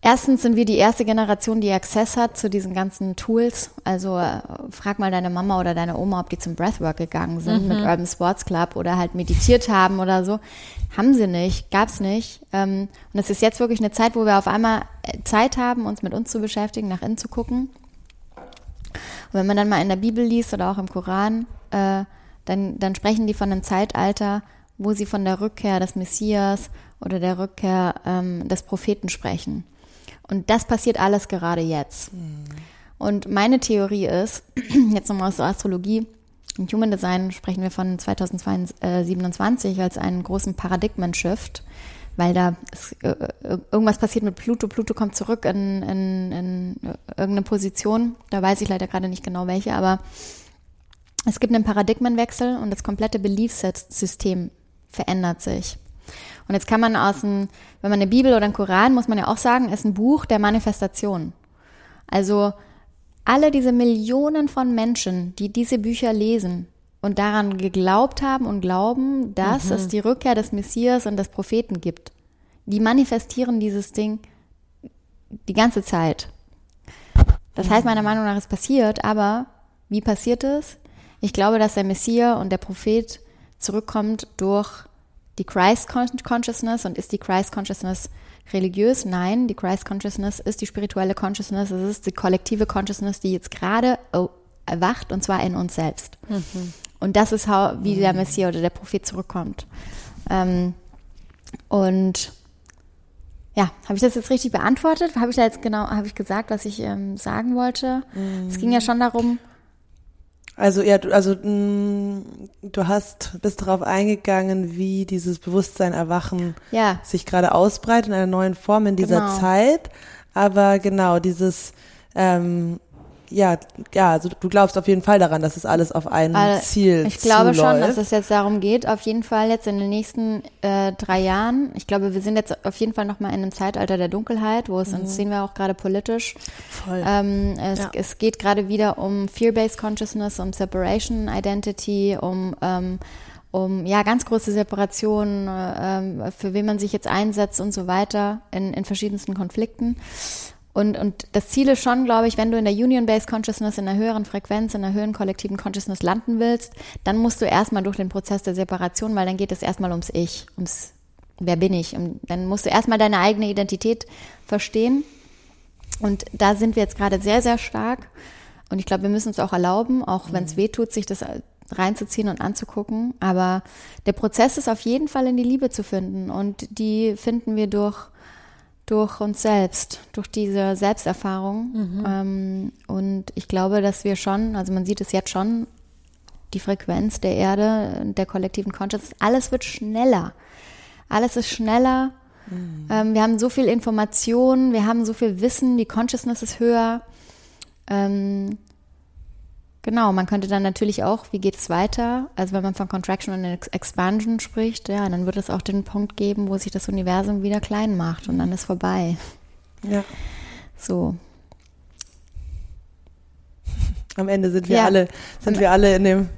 Erstens sind wir die erste Generation, die Access hat zu diesen ganzen Tools. Also äh, frag mal deine Mama oder deine Oma, ob die zum Breathwork gegangen sind mhm. mit Urban Sports Club oder halt meditiert haben oder so. Haben sie nicht, gab's nicht. Ähm, und es ist jetzt wirklich eine Zeit, wo wir auf einmal äh, Zeit haben, uns mit uns zu beschäftigen, nach innen zu gucken. Und wenn man dann mal in der Bibel liest oder auch im Koran, äh, dann, dann sprechen die von einem Zeitalter, wo sie von der Rückkehr des Messias oder der Rückkehr ähm, des Propheten sprechen. Und das passiert alles gerade jetzt. Mhm. Und meine Theorie ist, [clears throat] jetzt nochmal aus der Astrologie, im Human Design sprechen wir von 2027 als einen großen Paradigmen-Shift, weil da ist, äh, äh, irgendwas passiert mit Pluto. Pluto kommt zurück in, in, in irgendeine Position. Da weiß ich leider gerade nicht genau welche, aber es gibt einen Paradigmenwechsel und das komplette Beliefssystem verändert sich. Und jetzt kann man aus dem, wenn man eine Bibel oder einen Koran, muss man ja auch sagen, ist ein Buch der Manifestation. Also alle diese Millionen von Menschen, die diese Bücher lesen und daran geglaubt haben und glauben, dass mhm. es die Rückkehr des Messias und des Propheten gibt, die manifestieren dieses Ding die ganze Zeit. Das heißt, meiner Meinung nach ist passiert, aber wie passiert es? Ich glaube, dass der Messias und der Prophet zurückkommt durch die Christ Consciousness und ist die Christ Consciousness religiös? Nein, die Christ Consciousness ist die spirituelle Consciousness, es ist die kollektive Consciousness, die jetzt gerade erwacht und zwar in uns selbst. Mhm. Und das ist, wie der mhm. Messias oder der Prophet zurückkommt. Ähm, und ja, habe ich das jetzt richtig beantwortet? Habe ich da jetzt genau, habe ich gesagt, was ich ähm, sagen wollte? Mhm. Es ging ja schon darum, also ja, du, also mh, mm, du hast bist darauf eingegangen, wie dieses Bewusstsein erwachen ja. sich gerade ausbreitet in einer neuen Form in dieser genau. Zeit. Aber genau dieses ähm, ja, ja, also du glaubst auf jeden Fall daran, dass es alles auf ein also, Ziel Ich glaube zuläuft. schon, dass es jetzt darum geht, auf jeden Fall jetzt in den nächsten äh, drei Jahren. Ich glaube, wir sind jetzt auf jeden Fall nochmal in einem Zeitalter der Dunkelheit, wo es, mhm. das sehen wir auch gerade politisch. Voll. Ähm, es, ja. es geht gerade wieder um Fear-Based Consciousness, um Separation Identity, um ähm, um ja ganz große Separationen, äh, für wen man sich jetzt einsetzt und so weiter in, in verschiedensten Konflikten. Und, und das Ziel ist schon, glaube ich, wenn du in der Union-Based Consciousness, in einer höheren Frequenz, in einer höheren kollektiven Consciousness landen willst, dann musst du erstmal durch den Prozess der Separation, weil dann geht es erstmal ums Ich, ums Wer bin ich? Und dann musst du erstmal deine eigene Identität verstehen. Und da sind wir jetzt gerade sehr, sehr stark. Und ich glaube, wir müssen es auch erlauben, auch wenn es mhm. weh tut, sich das reinzuziehen und anzugucken. Aber der Prozess ist auf jeden Fall in die Liebe zu finden. Und die finden wir durch durch uns selbst, durch diese Selbsterfahrung. Mhm. Ähm, und ich glaube, dass wir schon, also man sieht es jetzt schon, die Frequenz der Erde, der kollektiven Consciousness, alles wird schneller. Alles ist schneller. Mhm. Ähm, wir haben so viel Information, wir haben so viel Wissen, die Consciousness ist höher. Ähm, Genau, man könnte dann natürlich auch, wie geht es weiter? Also wenn man von Contraction und Expansion spricht, ja, dann wird es auch den Punkt geben, wo sich das Universum wieder klein macht und dann ist vorbei. Ja. So. Am Ende sind wir ja. alle, sind wir alle in dem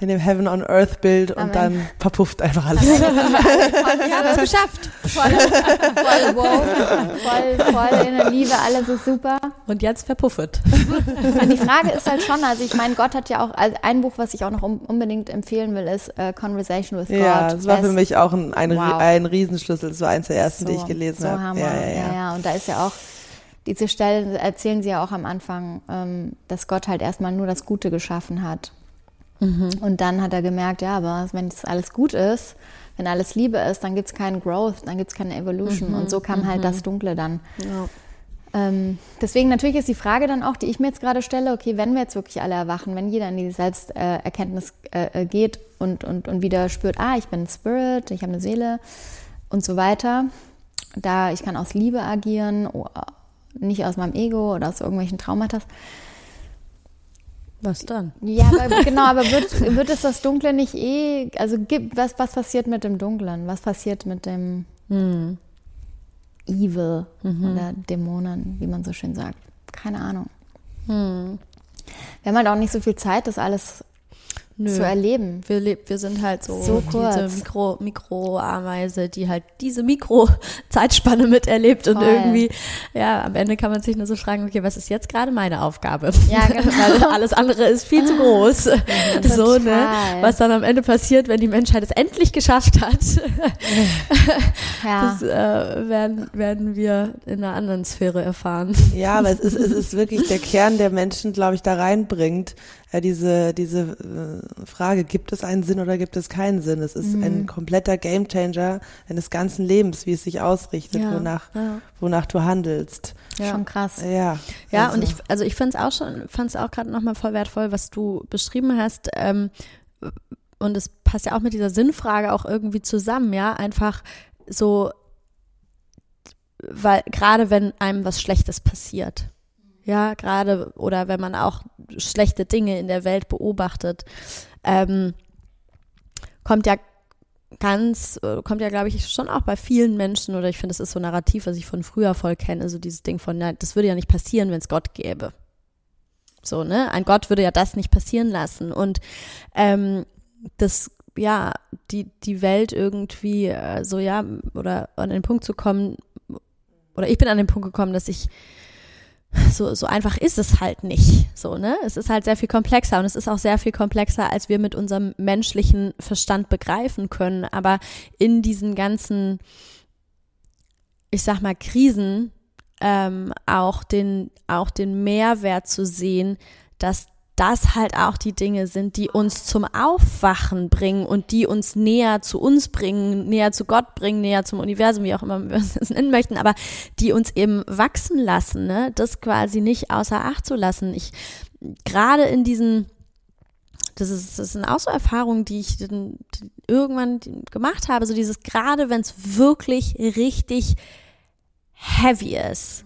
in dem Heaven on Earth Bild und dann verpufft einfach alles. [laughs] Wir haben es geschafft. Voll, voll, wow, voll, voll in der Liebe, alles ist super. Und jetzt verpuffet. Und die Frage ist halt schon, also ich meine, Gott hat ja auch, also ein Buch, was ich auch noch unbedingt empfehlen will, ist uh, Conversation with God. Ja, das war für mich auch ein, ein, wow. ein Riesenschlüssel. Das war eins der ersten, so, die ich gelesen so habe. Ja, ja. ja, ja. Und da ist ja auch diese Stellen erzählen sie ja auch am Anfang, ähm, dass Gott halt erstmal nur das Gute geschaffen hat. Mhm. Und dann hat er gemerkt, ja, aber wenn es alles gut ist, wenn alles Liebe ist, dann gibt es keinen Growth, dann gibt es keine Evolution. Mhm. Und so kam halt mhm. halt das Dunkle dann. Ja. Ähm, deswegen natürlich ist die Frage dann auch, die ich mir jetzt gerade stelle, okay, wenn wir jetzt wirklich alle erwachen, wenn jeder in die Selbsterkenntnis äh, äh, geht und, und, und wieder spürt, ah, ich bin ein Spirit, ich habe eine Seele und so weiter, da ich kann aus Liebe agieren, nicht aus meinem Ego oder aus irgendwelchen Traumata. Was dann? Ja, aber, genau, aber wird, wird es das Dunkle nicht eh, also gibt, was, was passiert mit dem Dunklen? Was passiert mit dem hm. Evil mhm. oder Dämonen, wie man so schön sagt? Keine Ahnung. Hm. Wir haben halt auch nicht so viel Zeit, das alles Nö. zu erleben. Wir, wir sind halt so, so diese Mikro, Mikroameise, die halt diese Mikro-Zeitspanne miterlebt Voll. und irgendwie, ja, am Ende kann man sich nur so fragen, okay, was ist jetzt gerade meine Aufgabe? Ja, [laughs] genau. Weil alles andere ist viel zu groß. Ja, [laughs] so, ne? Was dann am Ende passiert, wenn die Menschheit es endlich geschafft hat, [laughs] ja. das äh, werden, werden wir in einer anderen Sphäre erfahren. Ja, aber es ist, es ist wirklich der Kern, der Menschen, glaube ich, da reinbringt ja, diese, diese äh, Frage, gibt es einen Sinn oder gibt es keinen Sinn? Es ist mhm. ein kompletter Gamechanger deines ganzen Lebens, wie es sich ausrichtet, ja, wonach, ja. wonach du handelst. Ja. Schon krass. Ja. Ja, also. und ich, also ich finde es auch schon, fand es auch gerade nochmal voll wertvoll, was du beschrieben hast. Ähm, und es passt ja auch mit dieser Sinnfrage auch irgendwie zusammen, ja, einfach so, weil gerade wenn einem was Schlechtes passiert, ja, gerade oder wenn man auch schlechte Dinge in der Welt beobachtet, ähm, kommt ja ganz, äh, kommt ja, glaube ich, schon auch bei vielen Menschen, oder ich finde, das ist so ein Narrativ, was ich von früher voll kenne, so dieses Ding von, na, das würde ja nicht passieren, wenn es Gott gäbe. So, ne? Ein Gott würde ja das nicht passieren lassen. Und ähm, das, ja, die, die Welt irgendwie äh, so, ja, oder an den Punkt zu kommen, oder ich bin an den Punkt gekommen, dass ich so, so einfach ist es halt nicht. So, ne? Es ist halt sehr viel komplexer und es ist auch sehr viel komplexer, als wir mit unserem menschlichen Verstand begreifen können. Aber in diesen ganzen, ich sag mal, Krisen ähm, auch den, auch den Mehrwert zu sehen, dass das halt auch die Dinge sind, die uns zum Aufwachen bringen und die uns näher zu uns bringen, näher zu Gott bringen, näher zum Universum, wie auch immer wir [laughs] es nennen möchten, aber die uns eben wachsen lassen, ne? das quasi nicht außer Acht zu lassen. Ich gerade in diesen das ist, das sind auch so Erfahrungen, die ich irgendwann gemacht habe, so dieses gerade, wenn es wirklich richtig heavy ist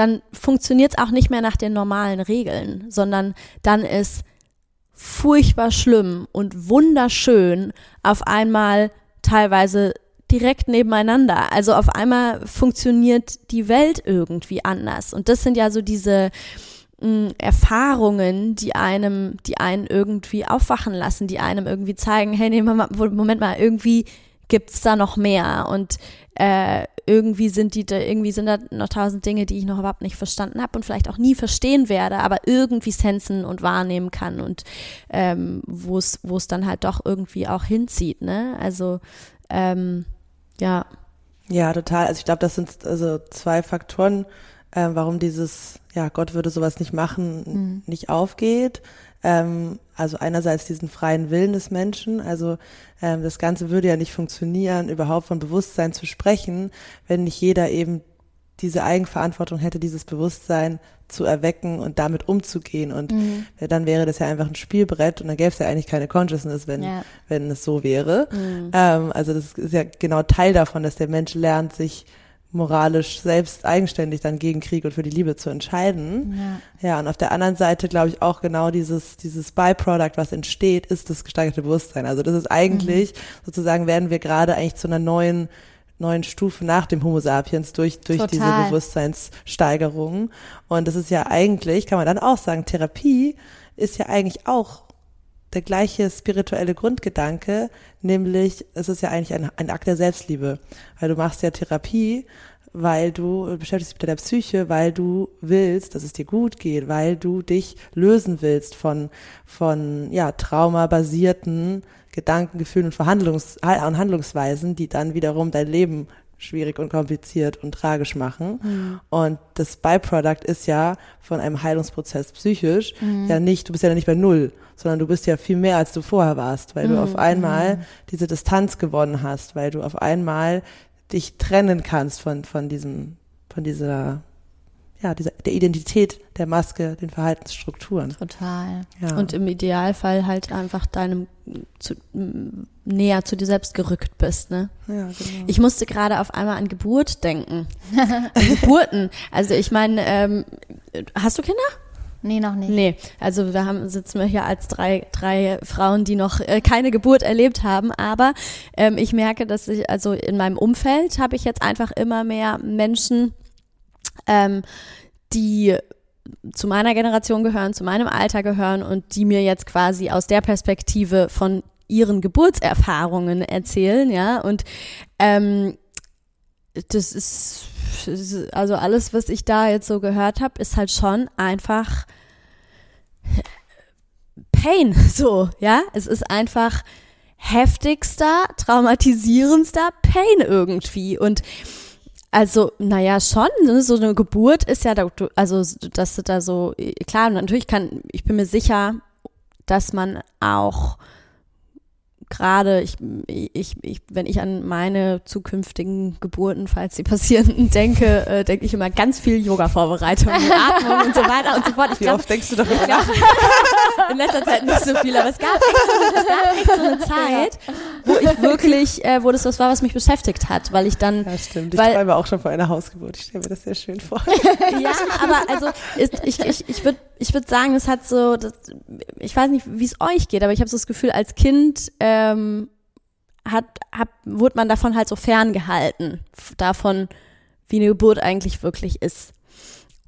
dann funktioniert es auch nicht mehr nach den normalen Regeln, sondern dann ist furchtbar schlimm und wunderschön auf einmal teilweise direkt nebeneinander. Also auf einmal funktioniert die Welt irgendwie anders. Und das sind ja so diese mh, hm, Erfahrungen, die einem, die einen irgendwie aufwachen lassen, die einem irgendwie zeigen, hey, nee, Moment mal, irgendwie gibt's da noch mehr und äh, irgendwie sind die da, irgendwie sind da noch tausend Dinge, die ich noch überhaupt nicht verstanden habe und vielleicht auch nie verstehen werde, aber irgendwie sensen und wahrnehmen kann und ähm, wo es wo es dann halt doch irgendwie auch hinzieht, ne? Also ähm, ja. Ja, total. Also ich glaube, das sind also zwei Faktoren, äh, warum dieses, ja, Gott würde sowas nicht machen, mhm. nicht aufgeht. Ähm, also einerseits diesen freien Willen des Menschen, also ähm, das Ganze würde ja nicht funktionieren, überhaupt von Bewusstsein zu sprechen, wenn nicht jeder eben diese Eigenverantwortung hätte, dieses Bewusstsein zu erwecken und damit umzugehen. Und mhm. dann wäre das ja einfach ein Spielbrett und dann gäbe es ja eigentlich keine Consciousness, wenn, ja. wenn es so wäre. Mhm. Ähm, also das ist ja genau Teil davon, dass der Mensch lernt, sich moralisch selbst eigenständig dann gegen Krieg und für die Liebe zu entscheiden. Ja, ja und auf der anderen Seite glaube ich auch genau dieses, dieses Byproduct, was entsteht, ist das gesteigerte Bewusstsein. Also das ist eigentlich, mhm. sozusagen werden wir gerade eigentlich zu einer neuen neuen Stufe nach dem Homo sapiens durch, durch diese Bewusstseinssteigerung. Und das ist ja eigentlich, kann man dann auch sagen, Therapie ist ja eigentlich auch der gleiche spirituelle Grundgedanke, nämlich es ist ja eigentlich ein, ein Akt der Selbstliebe, weil du machst ja Therapie, weil du beschäftigst dich mit deiner Psyche, weil du willst, dass es dir gut geht, weil du dich lösen willst von von ja traumabasierten Gedanken, Gefühlen und Verhandlungs und Handlungsweisen, die dann wiederum dein Leben schwierig und kompliziert und tragisch machen. Mhm. Und das Byproduct ist ja von einem Heilungsprozess psychisch mhm. ja nicht, du bist ja nicht bei Null, sondern du bist ja viel mehr, als du vorher warst, weil mhm. du auf einmal mhm. diese Distanz gewonnen hast, weil du auf einmal dich trennen kannst von, von diesem, von dieser ja, dieser, der Identität der Maske, den Verhaltensstrukturen. Total. Ja. Und im Idealfall halt einfach deinem zu, näher zu dir selbst gerückt bist, ne? Ja, genau. Ich musste gerade auf einmal an Geburt denken. [laughs] an Geburten. Also ich meine, ähm, hast du Kinder? Nee, noch nicht. Nee, also wir haben, sitzen wir hier als drei, drei Frauen, die noch äh, keine Geburt erlebt haben. Aber ähm, ich merke, dass ich, also in meinem Umfeld habe ich jetzt einfach immer mehr Menschen, ähm, die zu meiner Generation gehören, zu meinem Alter gehören und die mir jetzt quasi aus der Perspektive von ihren Geburtserfahrungen erzählen, ja. Und ähm, das ist also alles, was ich da jetzt so gehört habe, ist halt schon einfach Pain, [laughs] so, ja. Es ist einfach heftigster, traumatisierendster Pain irgendwie und also, naja, schon, ne? so eine Geburt ist ja, da, also, dass du da so, klar, natürlich kann, ich bin mir sicher, dass man auch gerade, ich, ich, ich, wenn ich an meine zukünftigen Geburten, falls sie passieren, [laughs] denke, äh, denke ich immer ganz viel Yoga-Vorbereitung, [laughs] Atmung und so weiter und so fort. Ich Wie glaub, oft denkst du darüber nach? [laughs] In letzter Zeit nicht so viel, aber es gab echt so, es gab echt so eine Zeit, wo ich wirklich, äh, wo das was war, was mich beschäftigt hat, weil ich dann. Ja, stimmt. Ich weil, träume auch schon vor einer Hausgeburt. Ich stelle mir das sehr schön vor. [laughs] ja, aber also ist, ich, ich, ich würde ich würde sagen, es hat so, das, ich weiß nicht, wie es euch geht, aber ich habe so das Gefühl, als Kind ähm, hat, hat, wurde man davon halt so ferngehalten, davon, wie eine Geburt eigentlich wirklich ist.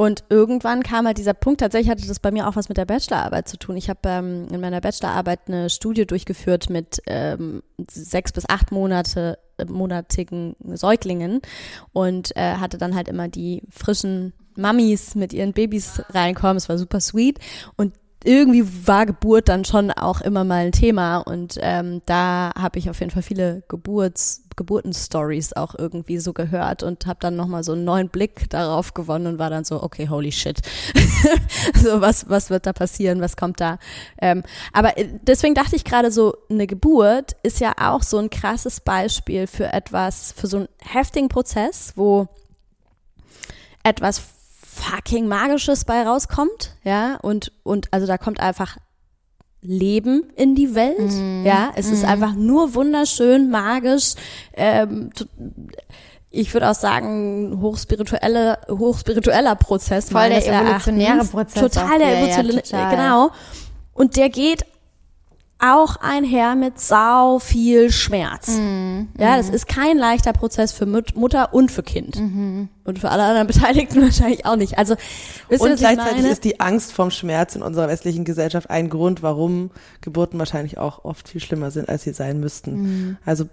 Und irgendwann kam halt dieser Punkt, tatsächlich hatte das bei mir auch was mit der Bachelorarbeit zu tun. Ich habe ähm, in meiner Bachelorarbeit eine Studie durchgeführt mit ähm, sechs bis acht Monate, äh, monatigen Säuglingen und äh, hatte dann halt immer die frischen Mamis mit ihren Babys reinkommen. Es war super sweet. Und irgendwie war Geburt dann schon auch immer mal ein Thema und ähm, da habe ich auf jeden Fall viele Geburts Geburtenstories auch irgendwie so gehört und habe dann nochmal so einen neuen Blick darauf gewonnen und war dann so okay holy shit. [laughs] So was was wird da passieren? Was kommt da? Ähm, aber äh, deswegen dachte ich gerade so eine Geburt ist ja auch so ein krasses Beispiel für etwas für so einen heftigen Prozess wo etwas fucking Magisches bei rauskommt, ja, und, und also da kommt einfach Leben in die Welt, mm. ja, es mm. ist mhm. einfach nur wunderschön, magisch, ähm, ich würde auch sagen, hochspirituelle, hochspiritueller Prozess. Voll der evolutionäre Erachtens. Prozess. Total der evolutionäre, ja, genau. Und der geht auch einher mit sau viel Schmerz. Mhm. Ja, das ist kein leichter Prozess für Mut Mutter und für Kind. Mhm. Und für alle anderen [laughs] Beteiligten wahrscheinlich auch nicht. Also, wisst und gleichzeitig ist die Angst vom Schmerz in unserer westlichen Gesellschaft ein Grund, warum Geburten wahrscheinlich auch oft viel schlimmer sind, als sie sein müssten. Mhm. Also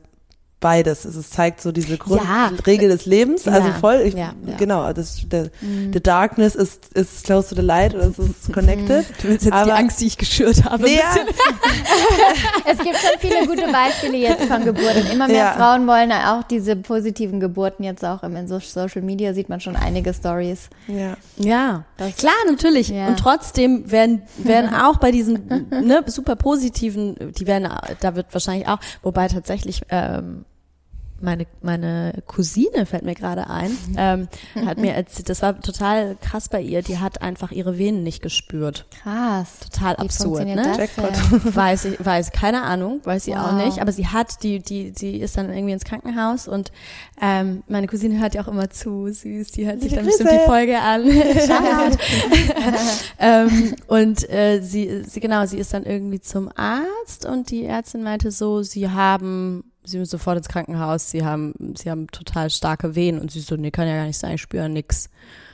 beides. Es zeigt so diese Grundregel ja. des Lebens. Also voll, ich, ja, ja. genau, das, der, mhm. the darkness is, is close to the light oder es ist connected. Du willst jetzt Aber, die Angst, die ich geschürt habe. Nee, [laughs] es gibt schon viele gute Beispiele jetzt von Geburten. Immer mehr Frauen wollen auch diese positiven Geburten jetzt auch in Social Media sieht man schon einige Stories. Ja. Ja. Das, Klar, natürlich. Und trotzdem werden, werden [laughs] auch bei diesen ne, super positiven, die werden, da wird wahrscheinlich auch, wobei tatsächlich ähm, meine, meine Cousine fällt mir gerade ein, ähm, hat mir erzählt, das war total krass bei ihr, die hat einfach ihre Venen nicht gespürt. Krass. Total Wie absurd, ne? [laughs] Weiß ich, weiß, keine Ahnung, weiß sie wow. auch nicht, aber sie hat, die, die, sie ist dann irgendwie ins Krankenhaus und ähm, meine Cousine hört ja auch immer zu, süß, die hört sich dann bestimmt die Folge an. [laughs] ähm, und äh, sie, sie, genau, sie ist dann irgendwie zum Arzt und die Ärztin meinte so, sie haben sie müssen sofort ins Krankenhaus, sie haben, sie haben total starke Wehen und sie so, nee, kann ja gar nicht sein, ich spüre nix.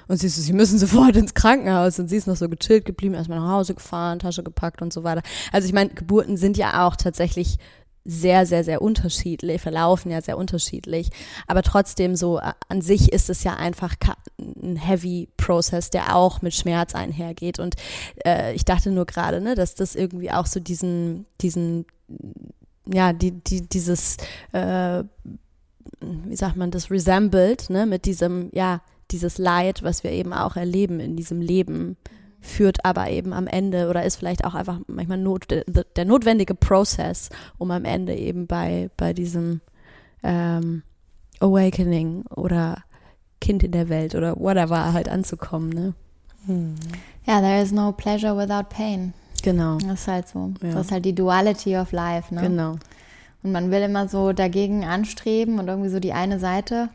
Und sie so, sie müssen [laughs] sofort ins Krankenhaus und sie ist noch so gechillt geblieben, erstmal nach Hause gefahren, Tasche gepackt und so weiter. Also ich meine, Geburten sind ja auch tatsächlich sehr, sehr, sehr unterschiedlich, verlaufen ja sehr unterschiedlich. Aber trotzdem so an sich ist es ja einfach ein heavy Process, der auch mit Schmerz einhergeht. Und äh, ich dachte nur gerade, ne, dass das irgendwie auch so diesen, diesen ja, die, die, dieses, äh, wie sagt man, das resembled, ne, mit diesem, ja, dieses Leid, was wir eben auch erleben in diesem Leben, führt aber eben am Ende oder ist vielleicht auch einfach manchmal not, der, der notwendige Prozess, um am Ende eben bei, bei diesem ähm, Awakening oder Kind in der Welt oder whatever halt anzukommen, ne? Ja, there is no pleasure without pain. Genau. Das ist halt so. Ja. Das ist halt die Duality of life, ne? Genau. Und man will immer so dagegen anstreben und irgendwie so die eine Seite.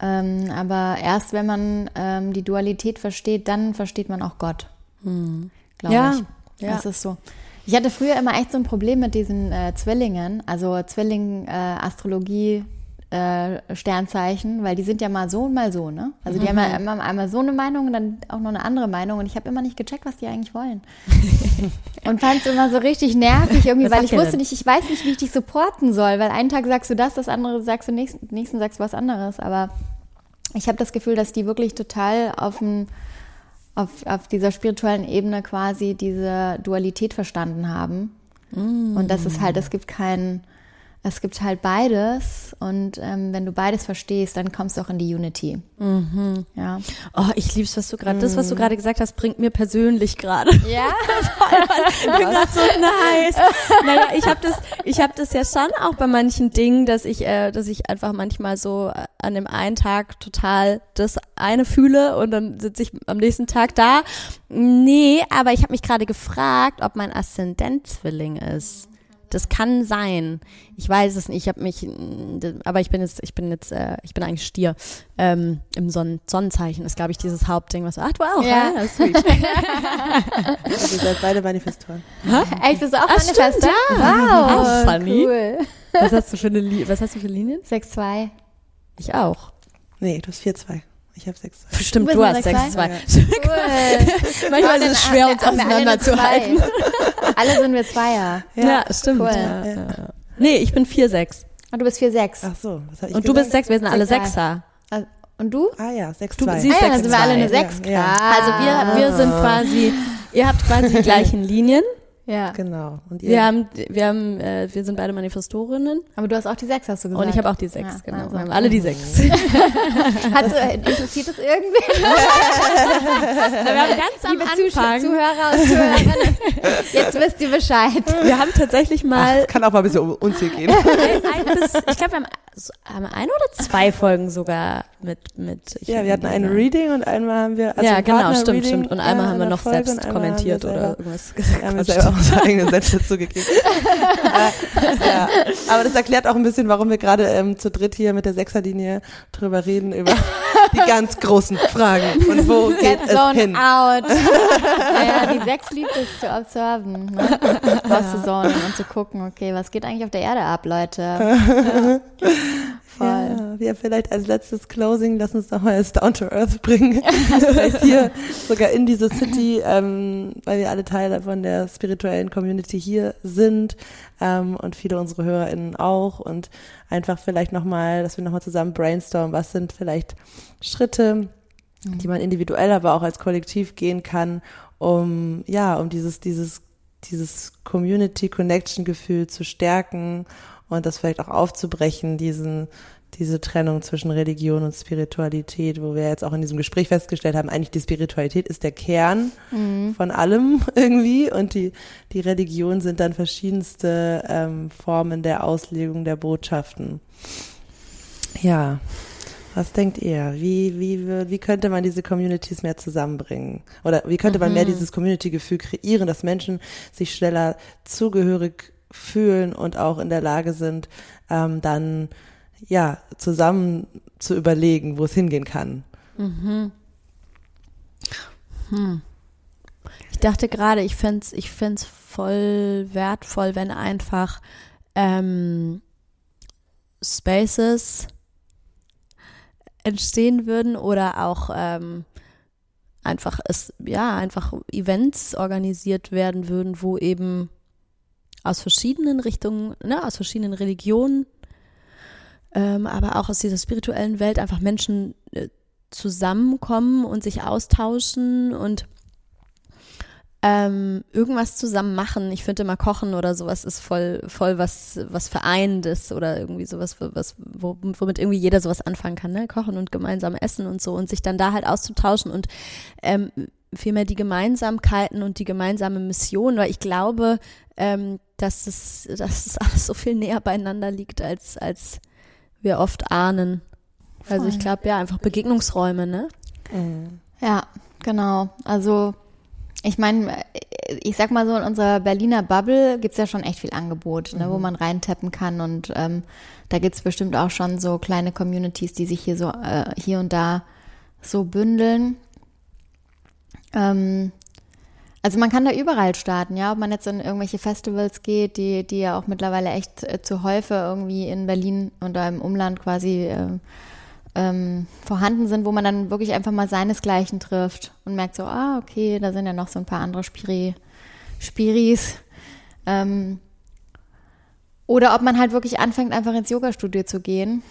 Ähm, aber erst wenn man ähm, die Dualität versteht, dann versteht man auch Gott. Glaube Ja, ich. ja. Das ist so. Ich hatte früher immer echt so ein Problem mit diesen äh, Zwillingen, also Zwilling, äh, Astrologie, äh, Sternzeichen, weil die sind ja mal so und mal so, ne? Also die haben ja immer einmal so eine Meinung und dann auch noch eine andere Meinung und ich habe immer nicht gecheckt, was die eigentlich wollen. [laughs] und fand es immer so richtig nervig irgendwie, Was weil ich wusste denn? nicht, ich weiß nicht, wie ich dich supporten soll, weil einen Tag sagst du das, das andere sagst du nächsten, nächsten sagst du was anderes, aber ich habe das Gefühl, dass die wirklich total auf dem auf, auf dieser spirituellen Ebene quasi diese Dualität verstanden haben. Und das ist halt, es gibt kein, es gibt halt beides und ähm, wenn du beides verstehst, dann kommst du auch in die Unity. Ja. Oh, ich lieb's, was du gerade, das, was du gerade gesagt hast, bringt mir persönlich gerade. Ja? [laughs] Ich bin gerade so nice. Naja, ich habe das, ich habe das ja schon auch bei manchen Dingen, dass ich, äh, dass ich einfach manchmal so äh, an dem einen Tag total das eine fühle und dann sitze ich am nächsten Tag da. Nee, aber ich habe mich gerade gefragt, ob mein Aszendent Zwilling ist. Das kann sein. Ich weiß es nicht. Ich habe mich, aber ich bin jetzt, ich bin jetzt, äh, ich bin eigentlich Stier. Ähm, Im Sonnen Sonnenzeichen ist, glaube ich, dieses Hauptding, was. Ach, du auch, Ja. ja. Sweet. [laughs] Ihr seid beide Manifestoren. Echt, bist du auch Manifester? stimmt, ja. Wow, Ah, funny. cool. Was hast du für eine, Li was hast du für Linien? 6-2. Ich auch. Nee, du hast 4-2. Ich habe 6 Stimmt, du eine hast 6-2? 6-2. Cool. Manchmal ist es schwer, uns auseinanderzuhalten. Alle sind wir Zweier. Ja, stimmt. Cool. Ja, ja. Nee, ich bin 4-6. Und du bist 4-6. Ach so, was hab ich Und du bist gesagt? 6, wir sind alle Sechser. Also, Und du? Ah ja, 6-2. Du Ah siehst ja, dann sind wir alle eine 6-2. 6. Ja. Also wir, wir sind quasi, ihr habt quasi die gleichen [laughs] Linien. Ja. Genau. Und ihr? Wir haben, wir haben, äh, wir sind beide Manifestorinnen. Aber du hast auch die 6, hast du gesagt. Und ich habe auch die 6, Ja, genau. also. Wir haben alle die 6. [laughs] Hat, äh, interessiert das irgendwie? [laughs] wir haben ganz am Liebe Zuschauer, Anfang, Zuhörer und Zuhörerinnen, jetzt wisst ihr Bescheid. wir haben tatsächlich mal Kann auch mal ein bisschen um uns hier gehen. [laughs] ein bis, ich glaube, wir haben, haben wir eine oder zwei [laughs] Folgen sogar mit, mit ich ja, wir hatten ein. Reading und einmal haben wir, also ja, ein genau, stimmt, stimmt. Und einmal äh, haben wir noch Folge selbst kommentiert oder irgendwas haben wir [laughs] selber unsere eigenen Sätze dazu gegeben. [laughs] ja. Aber das erklärt auch ein bisschen, warum wir gerade ähm, zu dritt hier mit der Sechserlinie drüber reden, über die ganz großen Fragen. Und wo geht Get es zone hin? out. naja, die 6 liebt es zu observen, ne? rauszuzonen und zu gucken, okay, was geht eigentlich auf der Erde ab, Leute? [laughs] Voll. Ja, wir vielleicht als letztes Closing, lass uns noch mal es down to earth bringen. [laughs] vielleicht hier sogar in diese City, ähm, weil wir alle Teile von der spirituellen Community hier sind ähm, und viele unserer HörerInnen auch und einfach vielleicht nochmal, dass wir nochmal zusammen brainstormen, was sind vielleicht Schritte, die man individuell, aber auch als Kollektiv gehen kann, um, ja, um dieses, dieses, dieses Community-Connection-Gefühl zu stärken und das vielleicht auch aufzubrechen, diesen, diese Trennung zwischen Religion und Spiritualität, wo wir jetzt auch in diesem Gespräch festgestellt haben, eigentlich die Spiritualität ist der Kern von allem [laughs] irgendwie und die, die Religion sind dann verschiedenste ähm, Formen der Auslegung der Botschaften. Ja, was denkt ihr? Wie, wie, wie könnte man diese Communities mehr zusammenbringen? Oder wie könnte man mehr dieses Community-Gefühl kreieren, dass Menschen sich schneller zugehörig fühlen und auch in der Lage sind, ähm, dann ja zusammen zu überlegen, wo es hingehen kann. Ich dachte gerade, ich fände es ich fänd's voll wertvoll, wenn einfach ähm, Spaces entstehen würden oder auch ähm, einfach es, ja, einfach Events organisiert werden würden, wo eben aus verschiedenen Richtungen, ne, aus verschiedenen Religionen, ähm, aber auch aus dieser spirituellen Welt einfach Menschen äh, zusammenkommen und sich austauschen und ähm, irgendwas zusammen machen. Ich finde immer Kochen oder sowas ist voll, voll was, was Vereinendes oder irgendwie sowas, was, wo- womit irgendwie jeder sowas anfangen kann, ne? Kochen und gemeinsam essen und so und sich dann da halt auszutauschen und ähm, vielmehr die Gemeinsamkeiten und die gemeinsame Mission, weil ich glaube, ähm, dass es, dass es [laughs] alles so viel näher beieinander liegt, als, als wir oft ahnen. Also ich glaube ja, einfach Begegnungsräume, ne? Ja, genau. Also ich meine, ich sag mal so, in unserer Berliner Bubble gibt's ja schon echt viel Angebot, ne, wo man reintappen kann. Und ähm, da gibt's bestimmt auch schon so kleine Communities, die sich hier so äh, hier und da so bündeln. Ähm, also man kann da überall starten, ja, ob man jetzt in irgendwelche Festivals geht, die, die ja auch mittlerweile echt äh, zu Häufe irgendwie in Berlin oder im Umland quasi äh, ähm, vorhanden sind, wo man dann wirklich einfach mal seinesgleichen trifft und merkt so, ah, okay, da sind ja noch so ein paar andere Spiri, Spiris. Ähm, oder ob man halt wirklich anfängt, einfach ins Yoga-Studio zu gehen.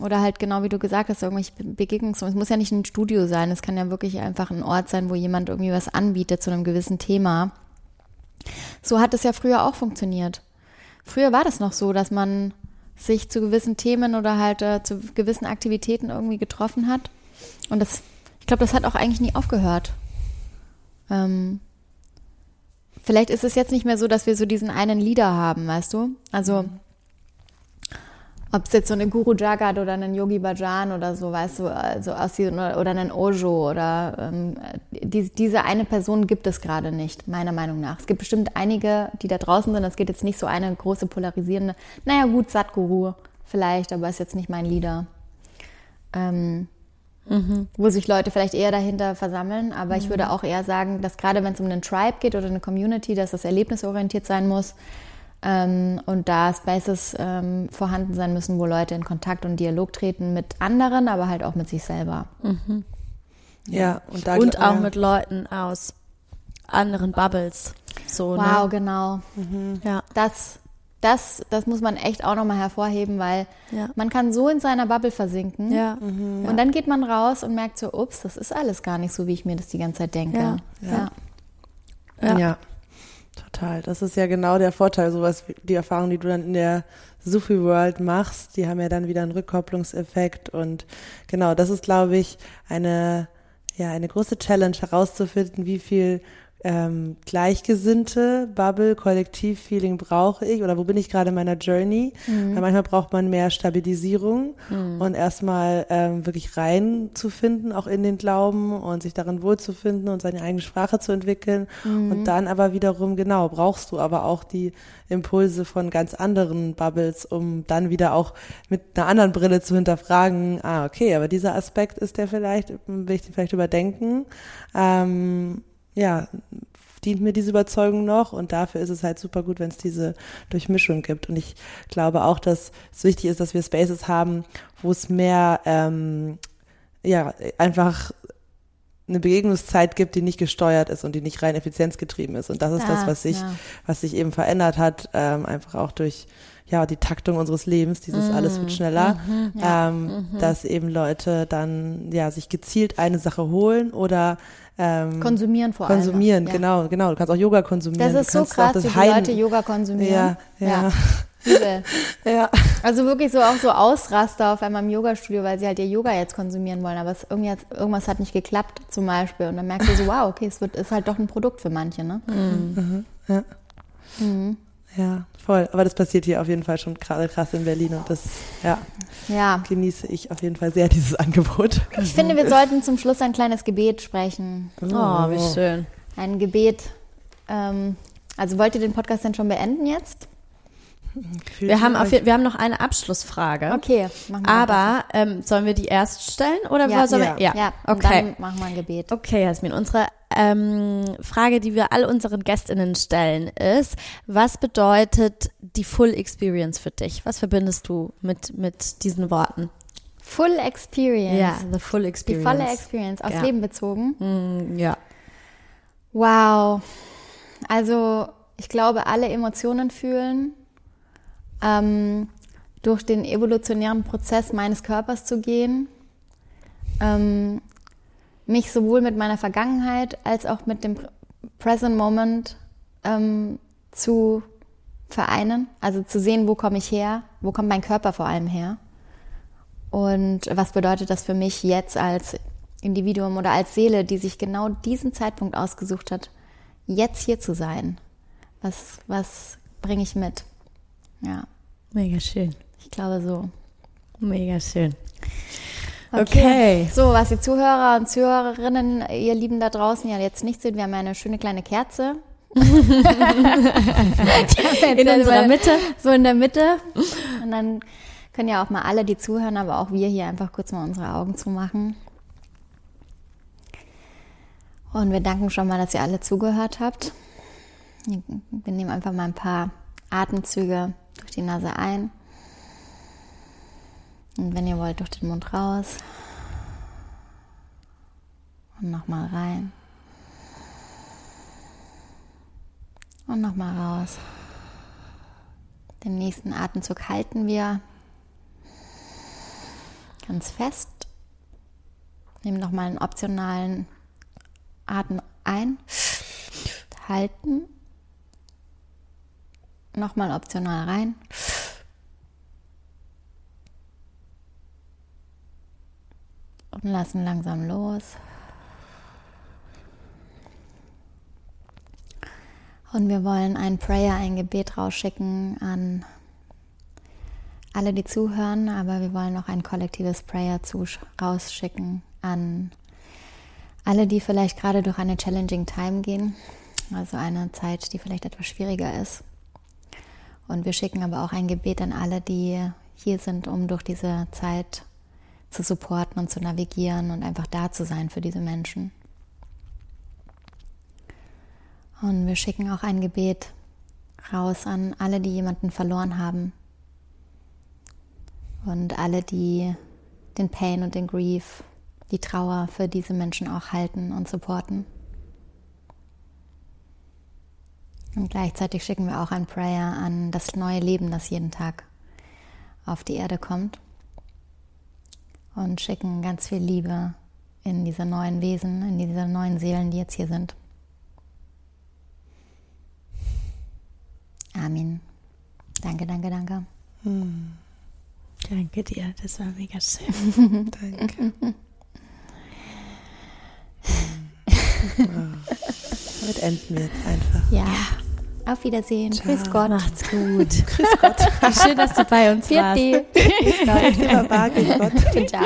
Oder halt genau wie du gesagt hast, irgendwelche Be- Begegnungs... Es muss ja nicht ein Studio sein, es kann ja wirklich einfach ein Ort sein, wo jemand irgendwie was anbietet zu einem gewissen Thema. So hat es ja früher auch funktioniert. Früher war das noch so, dass man sich zu gewissen Themen oder halt äh, zu gewissen Aktivitäten irgendwie getroffen hat. Und das, ich glaube, das hat auch eigentlich nie aufgehört. Ähm, vielleicht ist es jetzt nicht mehr so, dass wir so diesen einen Leader haben, weißt du? Also, ob es jetzt so eine Guru Jagat oder einen Yogi Bhajan oder so, weißt du, also aus diesem, oder einen Ojo oder ähm, die, diese eine Person gibt es gerade nicht, meiner Meinung nach. Es gibt bestimmt einige, die da draußen sind. Es geht jetzt nicht so eine große polarisierende, naja gut, Satguru vielleicht, aber ist jetzt nicht mein Leader. Ähm, wo sich Leute vielleicht eher dahinter versammeln. Aber ich würde auch eher sagen, dass gerade wenn es um einen Tribe geht oder eine Community, dass das erlebnisorientiert sein muss ähm, und da Spaces ähm, vorhanden sein müssen, wo Leute in Kontakt und Dialog treten mit anderen, aber halt auch mit sich selber. Ja, und da Und ja. auch mit Leuten aus anderen Bubbles. So, Wow, ne? genau. Ja. Das, das, das muss man echt auch nochmal hervorheben, weil Ja. man kann so in seiner Bubble versinken. Ja. Und dann geht man raus und merkt so, ups, das ist alles gar nicht so, wie ich mir das die ganze Zeit denke. Ja. ja. Ja. Total. Das ist ja genau der Vorteil, sowas, wie die Erfahrung, die du dann in der Sufi World machst, die haben ja dann wieder einen Rückkopplungseffekt und genau, das ist, glaube ich, eine, ja, eine große Challenge herauszufinden, wie viel ähm, gleichgesinnte Bubble, Kollektivfeeling brauche ich oder wo bin ich gerade in meiner Journey? Weil manchmal braucht man mehr Stabilisierung und erstmal ähm, wirklich reinzufinden, auch in den Glauben und sich darin wohlzufinden und seine eigene Sprache zu entwickeln. Und dann aber wiederum, genau, brauchst du aber auch die Impulse von ganz anderen Bubbles, um dann wieder auch mit einer anderen Brille zu hinterfragen, ah, okay, aber dieser Aspekt ist der vielleicht, will ich den vielleicht überdenken. Ähm, ja, dient mir diese Überzeugung noch und dafür ist es halt super gut, wenn es diese Durchmischung gibt. Und ich glaube auch, dass es wichtig ist, dass wir Spaces haben, wo es mehr, ähm, ja, einfach eine Begegnungszeit gibt, die nicht gesteuert ist und die nicht rein effizienzgetrieben ist. Und das ist das, Ah, was sich, ja. was sich eben verändert hat, ähm, einfach auch durch ja die Taktung unseres Lebens, dieses alles wird schneller, Ja. ähm, dass eben Leute dann ja sich gezielt eine Sache holen oder ähm, Konsumieren vor allem. konsumieren, Ja. genau, genau. Du kannst auch Yoga konsumieren. Das ist so krass, wie die Heiden- Leute Yoga konsumieren. Ja, ja, [laughs] ja. Also wirklich so auch so Ausraster auf einmal im Yoga-Studio, weil sie halt ihr Yoga jetzt konsumieren wollen, aber es irgendwie hat, irgendwas hat nicht geklappt zum Beispiel. Und dann merkst du so, wow, okay, es wird, ist halt doch ein Produkt für manche, ne? Ja. Ja, voll. Aber das passiert hier auf jeden Fall schon gerade krass in Berlin und das ja, Ja. genieße ich auf jeden Fall sehr, [laughs] dieses Angebot. Ich finde, wir sollten zum Schluss ein kleines Gebet sprechen. Oh, wie schön. Ein Gebet. Ähm, also wollt ihr den Podcast denn schon beenden jetzt? Wir haben, auf, wir haben noch eine Abschlussfrage. Okay, machen wir Aber ähm, sollen wir die erst stellen oder Ja. sollen Ja. wir? Ja. Ja, okay. dann machen wir ein Gebet. Okay, Jasmin, unsere ähm, Frage, die wir all unseren GästInnen stellen, ist, was bedeutet die Full Experience für dich? Was verbindest du mit, mit diesen Worten? Full Experience. the Full Die Experience. volle Experience, aufs Ja. Leben bezogen. Mm, Ja. Wow. Also ich glaube, alle Emotionen fühlen, ähm, durch den evolutionären Prozess meines Körpers zu gehen, ähm, mich sowohl mit meiner Vergangenheit als auch mit dem Present Moment ähm, zu vereinen, also zu sehen, wo komme ich her, wo kommt mein Körper vor allem her und was bedeutet das für mich jetzt als Individuum oder als Seele, die sich genau diesen Zeitpunkt ausgesucht hat, jetzt hier zu sein? Was, was bringe ich mit? Ja, Mega schön. ich glaube so. Mega schön. Okay. So, was die Zuhörer und Zuhörerinnen, ihr Lieben da draußen ja jetzt nicht sehen, wir haben eine schöne kleine Kerze. [laughs] In unserer Mitte. So in der Mitte. Und dann können ja auch mal alle, die zuhören, aber auch wir hier einfach kurz mal unsere Augen zumachen. Und wir danken schon mal, dass ihr alle zugehört habt. Wir nehmen einfach mal ein paar Atemzüge durch die Nase ein. Und wenn ihr wollt, durch den Mund raus. Und nochmal rein. Und nochmal raus. Den nächsten Atemzug halten wir ganz fest. Nehmen nochmal einen optionalen Atem ein. Halten. Nochmal optional rein. Und lassen langsam los. Und wir wollen ein Prayer, ein Gebet rausschicken an alle, die zuhören, aber wir wollen auch ein kollektives Prayer rausschicken an alle, die vielleicht gerade durch eine challenging time gehen, also eine Zeit, die vielleicht etwas schwieriger ist. Und wir schicken aber auch ein Gebet an alle, die hier sind, um durch diese Zeit zu supporten und zu navigieren und einfach da zu sein für diese Menschen. Und wir schicken auch ein Gebet raus an alle, die jemanden verloren haben. Und alle, die den Pain und den Grief, die Trauer für diese Menschen auch halten und supporten. Und gleichzeitig schicken wir auch ein Prayer an das neue Leben, das jeden Tag auf die Erde kommt. Und schicken ganz viel Liebe in diese neuen Wesen, in diese neuen Seelen, die jetzt hier sind. Amen. Danke, danke, danke. Hm. Danke dir, das war mega schön. [laughs] danke. [laughs] Damit enden wir jetzt einfach. Ja. Auf Wiedersehen. Ciao. Grüß Gott. Macht's gut. [laughs] Grüß Gott. Wie schön, dass du bei uns warst. Vierte. Grüß Gott. Grüß Gott. Ciao.